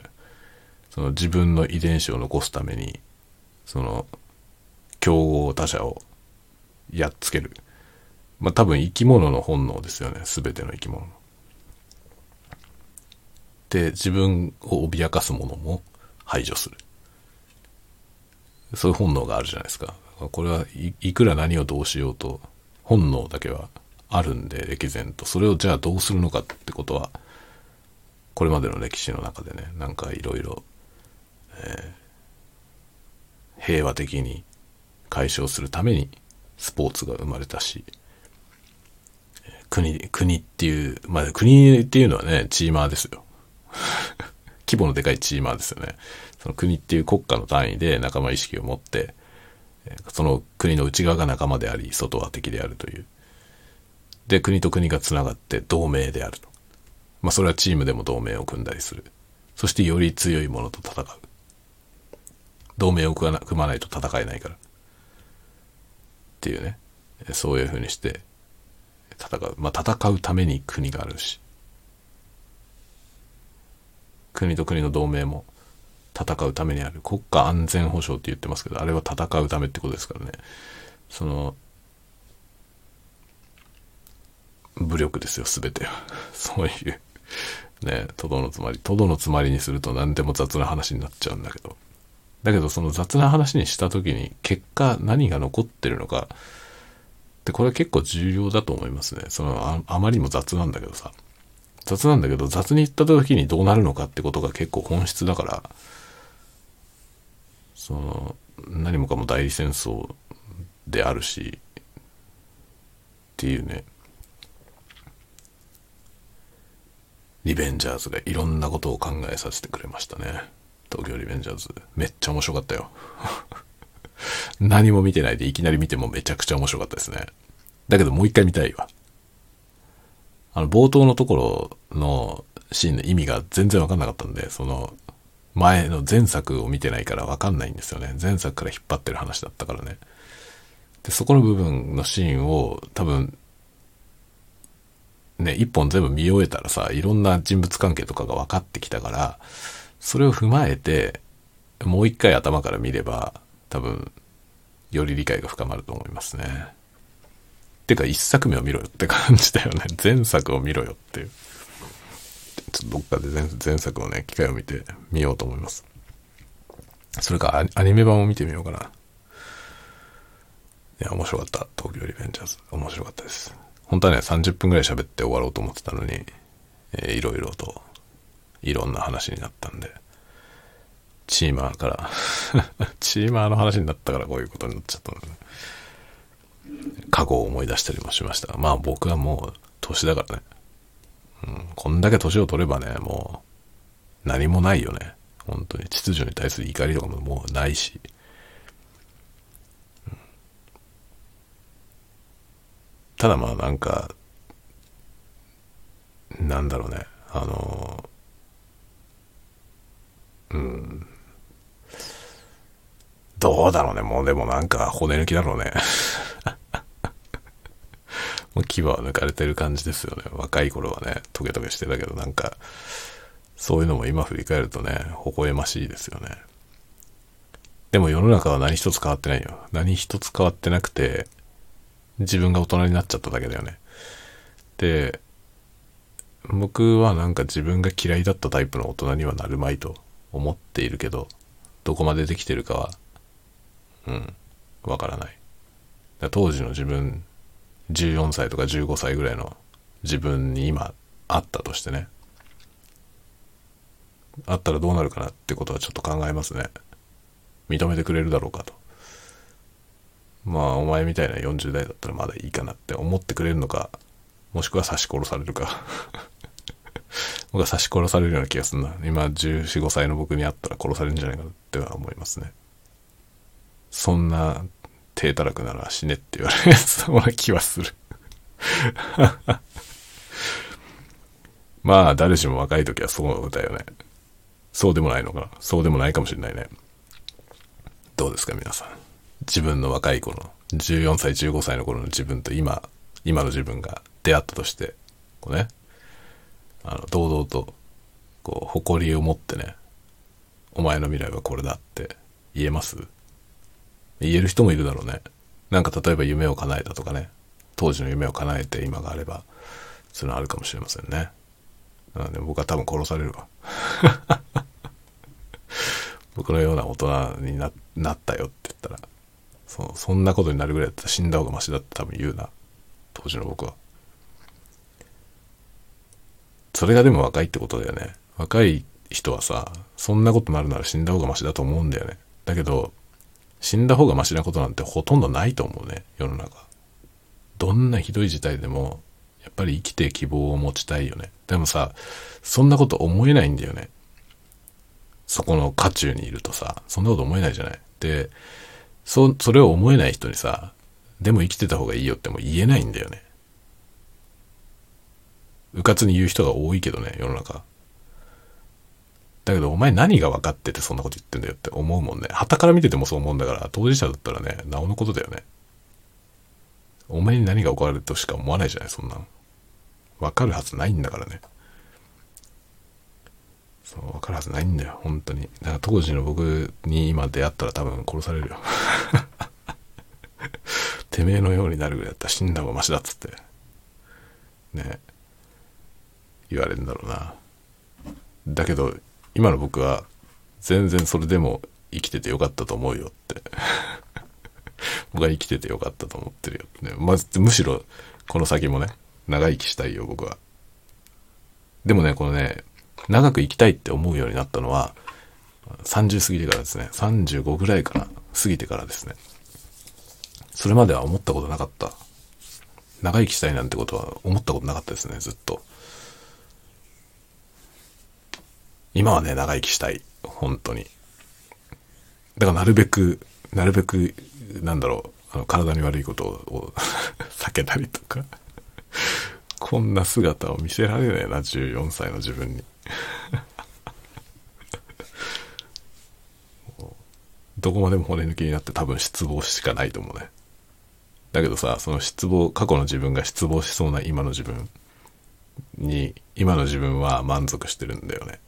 その自分の遺伝子を残すために、その、競合他者をやっつける。まあ多分生き物の本能ですよね。すべての生き物。で、自分を脅かすものも排除する。そういう本能があるじゃないですか。これはいくら何をどうしようと、本能だけはあるんで、歴然と。それをじゃあどうするのかってことは、これまでの歴史の中でねなんかいろいろ平和的に解消するためにスポーツが生まれたし国国っていうまあ国っていうのはねチーマーですよ 規模のでかいチーマーですよねその国っていう国家の単位で仲間意識を持ってその国の内側が仲間であり外は敵であるという。で国と国がつながって同盟であると。まあそれはチームでも同盟を組んだりする。そしてより強いものと戦う。同盟を組まないと戦えないから。っていうね。そういうふうにして戦う。まあ戦うために国があるし。国と国の同盟も戦うためにある。国家安全保障って言ってますけどあれは戦うためってことですからね。その武力ですよ全ては。そういうねとどのつまりとどのつまりにすると何でも雑な話になっちゃうんだけど。だけどその雑な話にした時に結果何が残ってるのか。でこれ結構重要だと思いますね。そのあまりにも雑なんだけどさ。雑なんだけど雑に言った時にどうなるのかってことが結構本質だから。その何もかも代理戦争であるしっていうね。リベンジャーズがいろんなことを考えさせてくれましたね。東京リベンジャーズ。めっちゃ面白かったよ。何も見てないでいきなり見てもめちゃくちゃ面白かったですね。だけどもう一回見たいわ。あの冒頭のところのシーンの意味が全然わかんなかったんでその前の前作を見てないからわかんないんですよね。前作から引っ張ってる話だったからね。で、そこの部分のシーンを多分、ね、一本全部見終えたらさ、いろんな人物関係とかが分かってきたから、それを踏まえて、もう一回頭から見れば、多分、より理解が深まると思いますね。てか、一作目を見ろよって感じだよね。前作を見ろよっていう。ちょっとどっかで前前作をね、機会を見てみようと思います。それかアニメ版を見てみようかな。いや、面白かった。東京リベンジャーズ。面白かったです。本当はね、30分ぐらい喋って終わろうと思ってたのに、えー、いろいろと、いろんな話になったんで、チーマーから チーマーの話になったからこういうことになっちゃったので、過去を思い出したりもしました、まあ僕はもう年だからね、うん、こんだけ年を取ればね、もう、何もないよね。本当に。秩序に対する怒りとかももうないし。うん、ただまあなんか、なんだろうね。あの、うん。どうだろうね。もうでもなんか骨抜きだろうね。もう牙は抜かれてる感じですよね。若い頃はね、トゲトゲしてたけど、なんか、そういうのも今振り返るとね、微笑ましいですよね。でも世の中は何一つ変わってないよ。何一つ変わってなくて、自分が大人になっちゃっただけだよね。で、僕はなんか自分が嫌いだったタイプの大人にはなるまいと思っているけど、どこまでできてるかは、うん、わからない。当時の自分14歳とか15歳ぐらいの自分に今あったとしてね。あったらどうなるかなってことはちょっと考えますね。認めてくれるだろうかと。まあお前みたいな40代だったらまだいいかなって思ってくれるのかもしくは刺し殺されるか。僕は刺し殺されるような気がするな。今1415歳の僕に会ったら殺されるんじゃないかなっては思いますね。そんな低たらくなら死ねって言われそうな気はするまあ、誰しも若い時はそうだよね。そうでもないのかな。そうでもないかもしれないね。どうですか、皆さん。自分の若い頃、14歳、15歳の頃の自分と今、今の自分が出会ったとして、こうね、あの、堂々と、こう、誇りを持ってね、お前の未来はこれだって言えます？言える人もいるだろうね。なんか例えば夢を叶えたとかね。当時の夢を叶えて今があれば、そういうのあるかもしれませんね。なので僕は多分殺されるわ。僕のような大人になったよって言ったら、そそんなことになるぐらいだったら死んだ方がマシだって多分言うな。当時の僕は。それがでも若いってことだよね。若い人はさ、そんなことになるなら死んだ方がマシだと思うんだよね。だけど、死んだ方がマシなことなんてほとんどないと思うね、世の中。どんなひどい事態でも、やっぱり生きて希望を持ちたいよね。でもさ、そんなこと思えないんだよね。そこの渦中にいるとさ、そんなこと思えないじゃない。で、そ、それを思えない人にさ、でも生きてた方がいいよっても言えないんだよね。うかつに言う人が多いけどね、世の中。だけど、お前何が分かっててそんなこと言ってんだよって思うもんね。旗から見ててもそう思うんだから、当事者だったらね、なおのことだよね。お前に何が起こられるとしか思わないじゃない、そんなの。分かるはずないんだからね。そう、分かるはずないんだよ、本当に。だから当時の僕に今出会ったら多分殺されるよ。てめえのようになるぐらいだったら死んだ方がマシだっつって。ね。言われるんだろうな。だけど、今の僕は全然それでも生きててよかったと思うよって。僕は生きててよかったと思ってるよ、ね、まずむしろこの先もね長生きしたいよ僕は。でもねこのね長く生きたいって思うようになったのは30過ぎてからですね。35ぐらいから過ぎてからですね。それまでは思ったことなかった。長生きしたいなんてことは思ったことなかったですねずっと。今はね、長生きしたい。本当に。だからなるべく、なるべく、なんだろう、あの体に悪いことを 避けたりとか。こんな姿を見せられないな、14歳の自分に。どこまでも骨抜きになって多分失望しかないと思うね。だけどさ、その失望、過去の自分が失望しそうな今の自分に、今の自分は満足してるんだよね。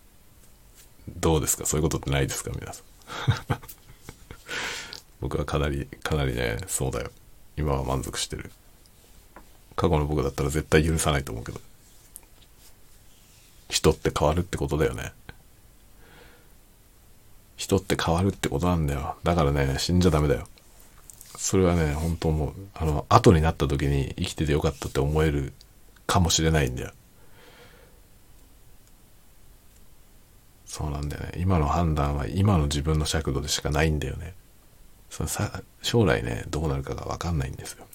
どうですか？そういうことってないですか？皆さん。僕はかなりかなりねそうだよ。今は満足してる。過去の僕だったら絶対許さないと思うけど。人って変わるってことだよね。人って変わるってことなんだよ。だからね死んじゃダメだよ。それはね本当もうあの後になった時に生きててよかったって思えるかもしれないんだよ。そうなんだよね。今の判断は今の自分の尺度でしかないんだよね。そのさ将来ね、どうなるかがわかんないんですよ。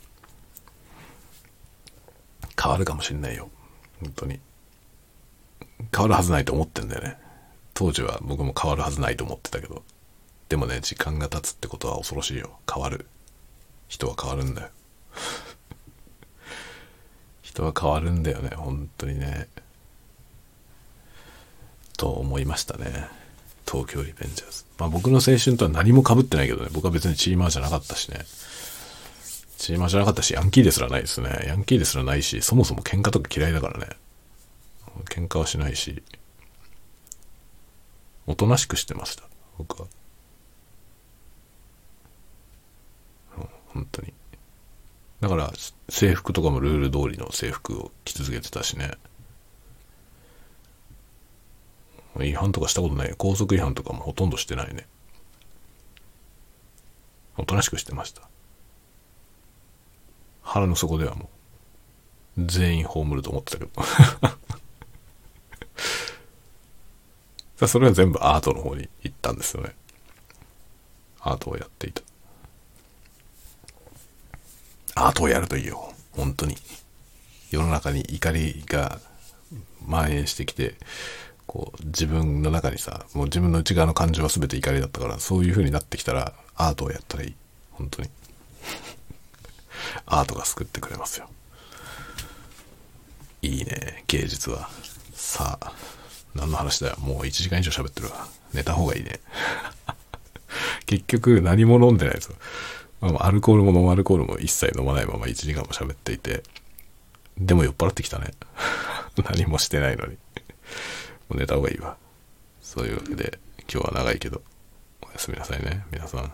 変わるかもしんないよ。本当に。変わるはずないと思ってんだよね。当時は僕も変わるはずないと思ってたけど。でもね、時間が経つってことは恐ろしいよ。変わる。人は変わるんだよ。人は変わるんだよね、本当にね。と思いましたね。東京リベンジャーズ。まあ僕の青春とは何も被ってないけどね、僕は別にチーマーじゃなかったしね。チーマーじゃなかったし、ヤンキーですらないですね。ヤンキーですらないし、そもそも喧嘩とか嫌いだからね。喧嘩はしないし、おとなしくしてました、僕は。本当に。だから、制服とかもルール通りの制服を着続けてたしね。違反とかしたことない。高速違反とかもほとんどしてないね。おとなしくしてました。腹の底ではもう、全員葬ると思ってたけど。それは全部アートの方に行ったんですよね。アートをやっていた。アートをやるといいよ。本当に。世の中に怒りが蔓延してきて、こう、自分の中にさ、もう自分の内側の感情は全て怒りだったから、そういう風になってきたら、アートをやったらいい。本当に。アートが救ってくれますよ。いいね、芸術は。さあ、何の話だよ。もう1時間以上喋ってるわ。寝た方がいいね。結局何も飲んでないですよ。ま、アルコールもノンアルコールも一切飲まないまま1時間も喋っていて。でも酔っ払ってきたね。何もしてないのに。う寝た方がいいわ。そういうわけで、今日は長いけど、おやすみなさいね、皆さん。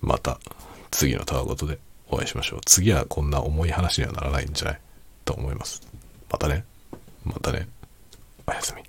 また、次のタワごとでお会いしましょう。次はこんな重い話にはならないんじゃない？と思います。またね。またね。おやすみ。